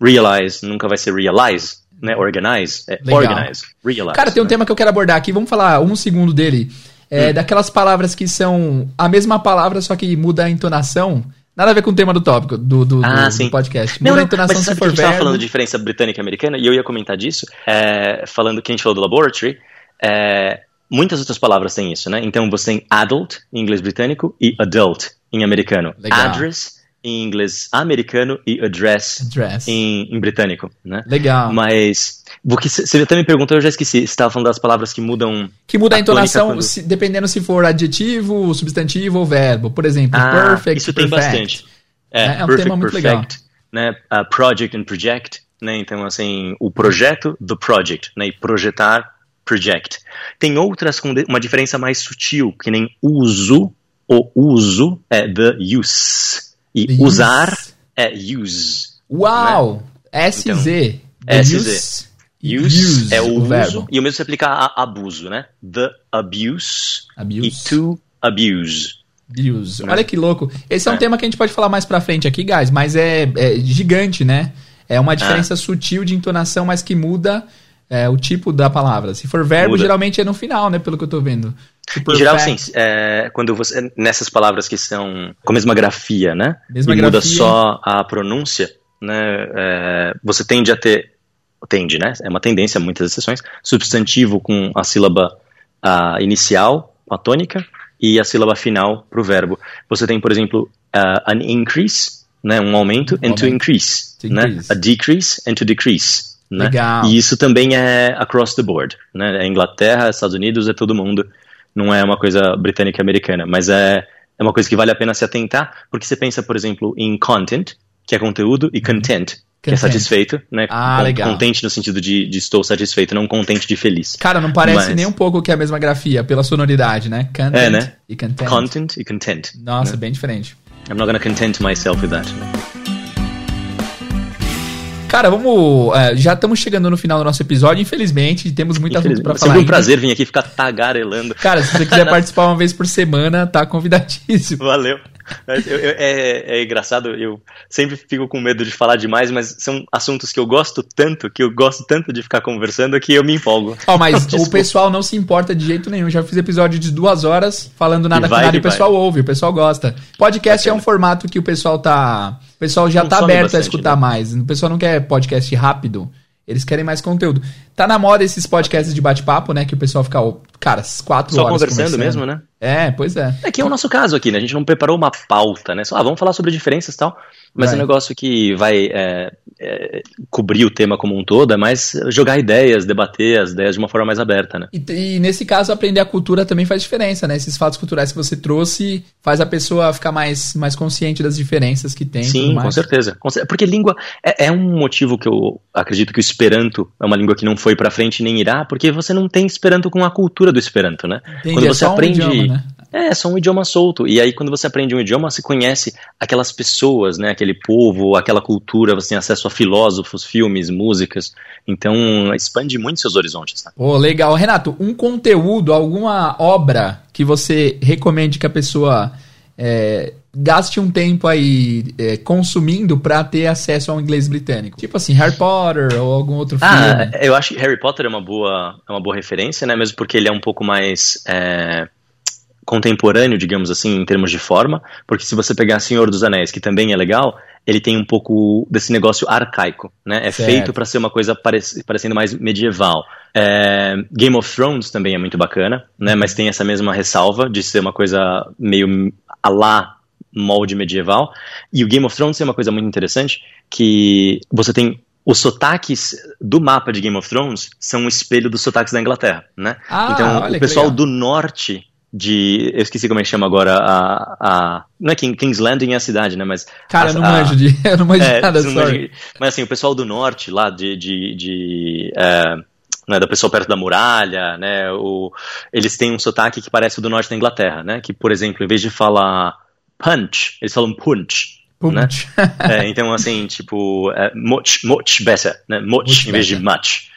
um, realize, nunca vai ser realize, né? Organize, é Legal. organize, realize. Cara, tem um né? tema que eu quero abordar aqui. Vamos falar um segundo dele. É, Hum. Daquelas palavras que são a mesma palavra, só que muda a entonação. Nada a ver com o tema do tópico, do, do, Ah, do- do podcast. Não, Muda a não, entonação mas se sabe que for a gente tava verbo. falando de diferença britânica e americana, e eu ia comentar disso, é, falando que a gente falou do laboratory, é, muitas outras palavras têm isso, né? Então você tem adult em inglês britânico e adult em americano. Legal. Address em inglês americano e address, Address. Em, em britânico, né? Legal. Mas, porque você até me perguntou, eu já esqueci, você estava falando das palavras que mudam... Que muda a, a entonação quando- se- dependendo se for adjetivo, substantivo ou verbo. Por exemplo, Ah, perfect, isso tem perfect. bastante. É, É, é um perfect, tema muito perfect, né? Uh, project and project, né? Então, assim, o projeto do project, né? E projetar, project. Tem outras com uma diferença mais sutil, que nem uso, o uso é the use. E The use. usar é use. Uau! SZ. The SZ. use. Use, é o, uso, verbo. e o mesmo se aplica a abuso, né? The abuse, Abuse. e to abuse. Use. Né? Olha que louco. Esse é um É. tema que a gente pode falar mais pra frente aqui, guys, mas é, é gigante, né? É uma diferença sutil de entonação, mas que muda é, o tipo da palavra. Se for verbo, Muda. geralmente é no final, né? Pelo que eu tô vendo. Tipo, Em geral, sim. perfect. é, quando você nessas palavras que são com a mesma grafia, né? Mesma e muda grafia. só a pronúncia, né? é, você tende a ter tende, né? É uma tendência, muitas exceções. Substantivo com a sílaba ah, inicial, com a tônica, e a sílaba final para o verbo. Você tem, por exemplo, ah, an increase, né? Um aumento, and to aumento. increase, To né? increase. A decrease and to decrease. Né? Legal. E isso também é across the board, né? É Inglaterra, Estados Unidos, é todo mundo. Não é uma coisa britânica americana, mas é, é uma coisa que vale a pena se atentar, porque você pensa, por exemplo, em content, que é conteúdo, e content, que é satisfeito, né? Ah, Con- legal. Contente no sentido de, de estou satisfeito, não contente de feliz. Cara, não parece Mas- nem um pouco que é a mesma grafia, pela sonoridade, né? Content É, né? e content. Content e content. Nossa, né? bem diferente. I'm not gonna content myself with that. né? Cara, vamos. é, já estamos chegando no final do nosso episódio, infelizmente, temos muito assunto pra falar. Sempre um prazer vir aqui ficar tagarelando. Cara, se você quiser *laughs* participar uma vez por semana, tá convidadíssimo. Valeu. Eu- eu- é, é engraçado, eu sempre fico com medo de falar demais, mas são assuntos que eu gosto tanto, que eu gosto tanto de ficar conversando, que eu me empolgo. *laughs* Ó, mas *laughs* o pessoal não se importa de jeito nenhum. Já fiz episódio de duas horas falando nada E com vai nada e que o pessoal ouve, o pessoal gosta. Podcast é um formato que o pessoal tá. O pessoal já tá Consome aberto a bastante, escutar né? mais. O pessoal não quer podcast rápido. Eles querem mais conteúdo. Tá na moda esses podcasts de bate-papo, né? Que o pessoal fica, cara, quatro Só horas conversando mesmo, né? É, pois é. É que é o nosso caso aqui, né? A gente não preparou uma pauta, né? Só, ah, vamos falar sobre diferenças e tal. Mas é um negócio que vai é, é, cobrir o tema como um todo, é mais jogar ideias, debater as ideias de uma forma mais aberta, né? E, e nesse caso, aprender a cultura também faz diferença, né? Esses fatos culturais que você trouxe faz a pessoa ficar mais, mais consciente das diferenças que tem. Sim, com certeza. Porque língua é, é um motivo que eu acredito que o Esperanto é uma língua que não foi pra frente nem irá, porque você não tem Esperanto com a cultura do Esperanto, né? Entendi, é só um idioma, né? É, é só um idioma solto. E aí, quando você aprende um idioma, você conhece aquelas pessoas, né? Aquele povo, aquela cultura, você tem acesso a filósofos, filmes, músicas. Então, expande muito seus horizontes. Tá? Pô, legal. Renato, um conteúdo, alguma obra que você recomende que a pessoa é, gaste um tempo aí é, consumindo pra ter acesso ao inglês britânico? Tipo assim, Harry Potter ou algum outro Ah, filme. eu acho que Harry Potter é uma boa, é uma boa referência, né? Mesmo porque ele é um pouco mais é, contemporâneo, digamos assim, em termos de forma. Porque se você pegar Senhor dos Anéis, que também é legal, ele tem um pouco desse negócio arcaico, né? É Certo. feito para ser uma coisa parec- parecendo mais medieval. É, Game of Thrones também é muito bacana, né? Mas tem essa mesma ressalva de ser uma coisa meio a lá molde medieval. E o Game of Thrones tem uma coisa muito interessante que você tem os sotaques do mapa de Game of Thrones são um espelho dos sotaques da Inglaterra, né? Ah, então o pessoal do norte de, eu esqueci como é que chama agora a, a não é King, King's Landing é a cidade, né? Mas Cara, a- eu não manjo de. *laughs* Eu não manjo é, nada, não manja- Mas assim, o pessoal do norte lá, de. de, de é, né, da pessoa perto da muralha, né? O, eles têm um sotaque que parece o do norte da Inglaterra, né? Que, por exemplo, em vez de falar punch, eles falam punch. Né? Punch. É, então, assim, tipo, é, much, much better, né? Much, Much em vez de better. much.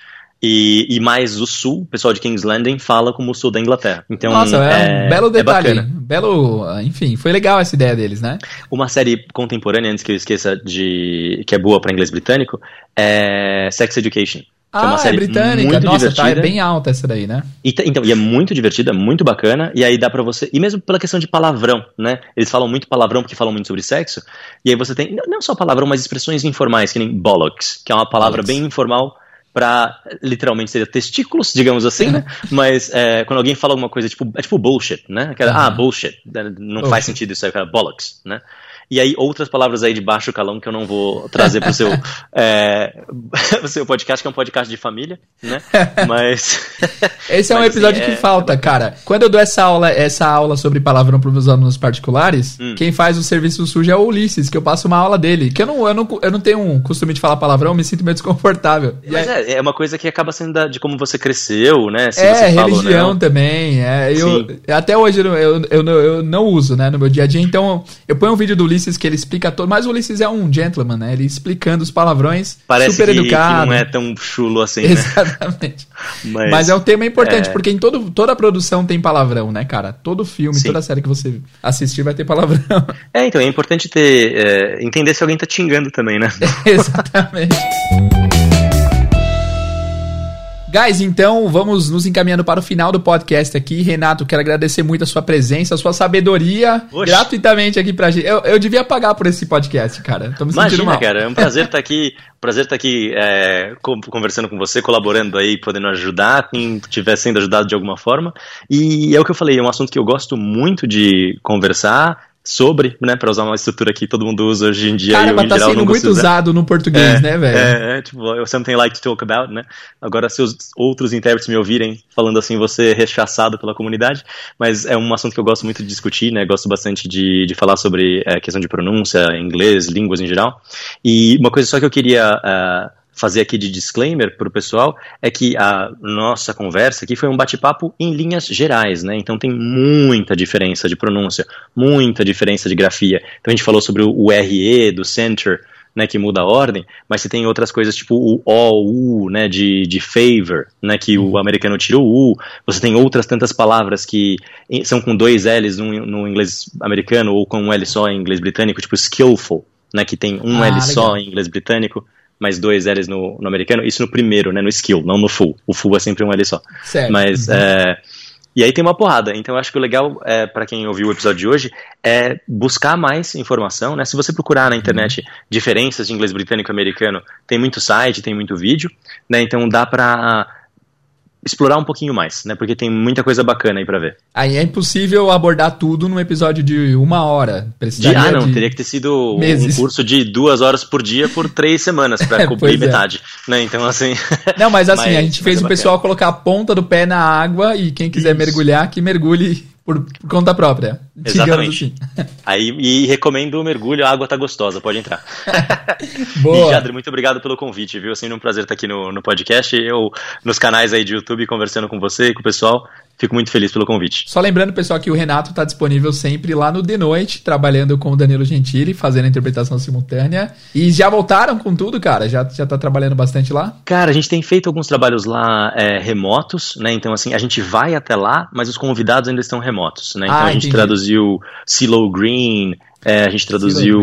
E, e mais o sul, o pessoal de King's Landing fala como o sul da Inglaterra. Então, Nossa, é, um belo é detalhe. bacana. belo. Enfim, foi legal essa ideia deles, né? Uma série contemporânea, antes que eu esqueça de. que é boa para inglês britânico, é Sex Education. Que é ah, uma série é britânica. muito Nossa, tá, é divertida. bem alta essa daí, né? E, então, e é muito divertida, muito bacana, e aí dá pra você. E mesmo pela questão de palavrão, né? Eles falam muito palavrão porque falam muito sobre sexo, e aí você tem, não- não só palavrão, mas expressões informais, que nem bollocks, que é uma palavra Bollocks. bem informal pra, literalmente, seria testículos, digamos assim, né? *laughs* Mas é, quando alguém fala alguma coisa, tipo, é tipo bullshit, né? Aquela, Uhum. Ah, bullshit, né? não Bullshit. faz sentido isso aí, cara, bollocks, né? E aí, outras palavras aí de baixo calão que eu não vou trazer pro seu, *laughs* é, *laughs* o seu podcast, que é um podcast de família, né? *laughs* Mas. Esse é um Mas, assim, episódio é- que falta, cara. Quando eu dou essa aula, essa aula sobre palavrão para meus alunos particulares, Hum. quem faz o serviço sujo é o Ulisses, que eu passo uma aula dele. Que eu não, eu não, eu não tenho um costume de falar palavrão, eu me sinto meio desconfortável. Mas é, é uma coisa que acaba sendo da- de como você cresceu, né? Se é, religião não. também. É, eu, Sim. até hoje eu, eu, eu, não- eu não uso, né, no meu dia a dia. Então, eu ponho um vídeo do Ulisses que ele explica todo. Mas o Ulisses é um gentleman, né? Ele explicando os palavrões. Parece super que, que educado. não é tão chulo assim, né? Exatamente. *laughs* Mas, Mas é um tema importante, é. porque em todo, toda produção tem palavrão, né, cara? Todo filme, Sim. toda série que você assistir vai ter palavrão. *laughs* É, então é importante ter. é, entender se alguém tá te xingando também, né? *laughs* Exatamente. Guys, então vamos nos encaminhando para o final do podcast aqui. Renato, quero agradecer muito a sua presença, a sua sabedoria Oxe. gratuitamente aqui pra gente. Eu, eu devia pagar por esse podcast, cara. Tô me sentindo Imagina, mal. cara, é um prazer estar aqui, prazer estar aqui é, co- conversando com você, colaborando aí, podendo ajudar, quem estiver sendo ajudado de alguma forma. E é o que eu falei, é um assunto que eu gosto muito de conversar sobre, né, para usar uma estrutura que todo mundo usa hoje em dia. e eu, Caramba, em tá geral, sendo muito usado no português, né, velho? É, é, tipo, something like to talk about, né? Agora, se os outros intérpretes me ouvirem falando assim, você rechaçado pela comunidade, mas é um assunto que eu gosto muito de discutir, né? Gosto bastante de, de falar sobre é, questão de pronúncia, inglês, línguas em geral. E uma coisa só que eu queria ah, fazer aqui de disclaimer para o pessoal é que a nossa conversa aqui foi um bate-papo em linhas gerais, né? Então tem muita diferença de pronúncia, muita diferença de grafia. Então a gente falou sobre o, RE do center, né, que muda a ordem, mas você tem outras coisas tipo o O, U, né, de, de favor, né, que o americano tira o U, você tem outras tantas palavras que são com dois L's no, no inglês americano ou com um L só em inglês britânico, tipo skillful, né, que tem um Ah, L legal. só em inglês britânico, mas dois L's no, no americano, isso no primeiro, né, no skill, não no full, o full é sempre um L só. Certo. Mas, Uhum. é, e aí tem uma porrada. Então eu acho que o legal, é, para quem ouviu o episódio de hoje, é buscar mais informação, né? Se você procurar na internet diferenças de inglês britânico e americano, tem muito site, tem muito vídeo, né? Então dá pra explorar um pouquinho mais, né? Porque tem muita coisa bacana aí pra ver. Aí é impossível abordar tudo num episódio de uma hora. De, Precisaria ah, não, de- teria que ter sido meses. um curso de duas horas por dia por três semanas pra *laughs* É, cobrir é. metade, né? Então assim. *laughs* Não, mas assim, *laughs* Mas- a gente fez o bacana. pessoal colocar a ponta do pé na água e quem quiser Isso. mergulhar, que mergulhe por, conta própria. Exatamente. assim. *laughs* Aí e recomendo o mergulho, a água tá gostosa, pode entrar. *laughs* E Boa. Jadre, muito obrigado pelo convite, viu? Sempre um prazer estar aqui no, no podcast, eu nos canais aí de YouTube conversando com você e com o pessoal. Fico muito feliz pelo convite. Só lembrando, pessoal, que o Renato tá disponível sempre lá no The Noite, trabalhando com o Danilo Gentili, fazendo a interpretação simultânea. E já voltaram com tudo, cara? Já, já tá trabalhando bastante lá? Cara, a gente tem feito alguns trabalhos lá é, remotos, né? Então, assim, a gente vai até lá, mas os convidados ainda estão remotos, né? Então Ah, a gente entendi. traduziu CeeLo Green, é, a gente traduziu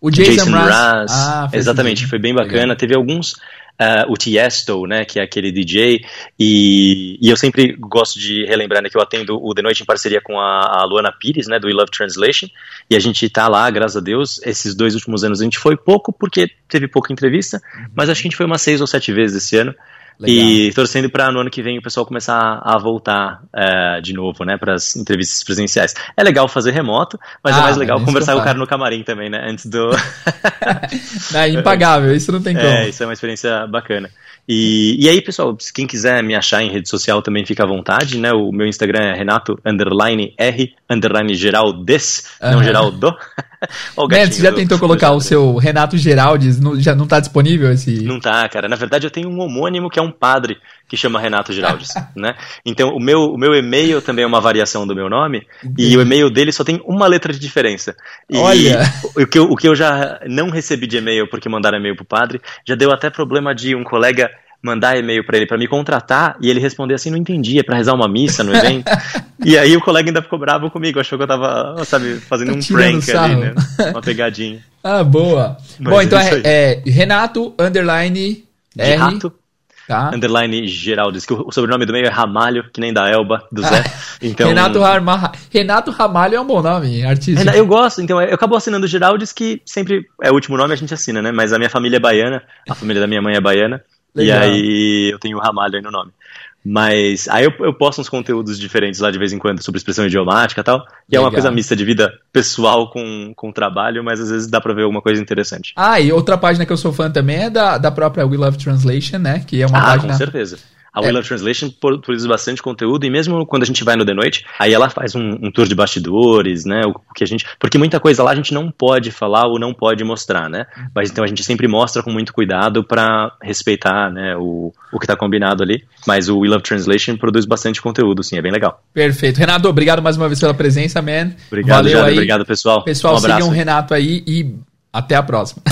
O Jason Mraz. Mraz. Ah, Exatamente, foi bem bacana. Legal. Teve alguns uh, o Tiesto, né, que é aquele DJ, e, e eu sempre gosto de relembrar né, que eu atendo o The Noite em parceria com a, a Luana Pires, né, do We Love Translation, e a gente tá lá, graças a Deus, esses dois últimos anos a gente foi pouco, porque teve pouca entrevista, mas acho que a gente foi umas seis ou sete vezes esse ano, Legal. E torcendo para no ano que vem o pessoal começar a voltar é, de novo, né, para as entrevistas presenciais. É legal fazer remoto, mas é ah, é mais legal conversar com o cara no camarim também, né, antes do. *laughs* é impagável, isso não tem *laughs* como. É, isso é uma experiência bacana. E, e aí, pessoal, quem quiser me achar em rede social também fica à vontade, né? O meu Instagram é Renato underline R underline Geraldes, uhum. não Geraldo. Neto, você já tentou colocar o seu Renato Geraldes? Não, já não tá disponível esse? Não tá, cara. Na verdade, eu tenho um homônimo que é um padre que chama Renato Geraldes, *laughs* né? Então, o meu, o meu e-mail também é uma variação do meu nome e o e-mail dele só tem uma letra de diferença. E Olha! O que, eu, o que eu já não recebi de e-mail porque mandaram e-mail pro padre, já deu até problema de um colega mandar e-mail para ele para me contratar e ele responder assim, não entendia, para rezar uma missa no evento. *laughs* e aí o colega ainda ficou bravo comigo, achou que eu tava, sabe, fazendo tá um prank ali, né? Uma pegadinha. *laughs* ah, boa. Mas Bom, então é, é, Renato underline R. Rato. Tá. Underline Geraldes, que o sobrenome do meio é Ramalho, que nem da Elba, do Zé. *laughs* Então... Renato, Harma... Renato Ramalho é um bom nome, artista. Eu gosto, então eu acabo assinando Geraldes, que sempre é o último nome, a gente assina, né? Mas a minha família é baiana, a família da minha mãe é baiana. Legal. E aí eu tenho o Ramalho aí no nome. Mas aí eu, eu posto uns conteúdos diferentes lá de vez em quando sobre expressão idiomática e tal. E Legal. é uma coisa mista de vida pessoal com, com trabalho, mas às vezes dá pra ver alguma coisa interessante. Ah, e outra página que eu sou fã também é da, da própria We Love Translation, né? Que é uma ah, página. Com certeza a é. Translation produz bastante conteúdo e mesmo quando a gente vai no The Noite, aí ela faz um, um, tour de bastidores, né? O, que a gente, porque muita coisa lá a gente não pode falar ou não pode mostrar, né? Uhum. Mas então a gente sempre mostra com muito cuidado para respeitar, né? O, o que está combinado ali. Mas o We Love Translation produz bastante conteúdo, sim, é bem legal. Perfeito, Renato, obrigado mais uma vez pela presença, man. Obrigado, Valeu aí. obrigado pessoal. Pessoal, um sigam o Renato aí e até a próxima.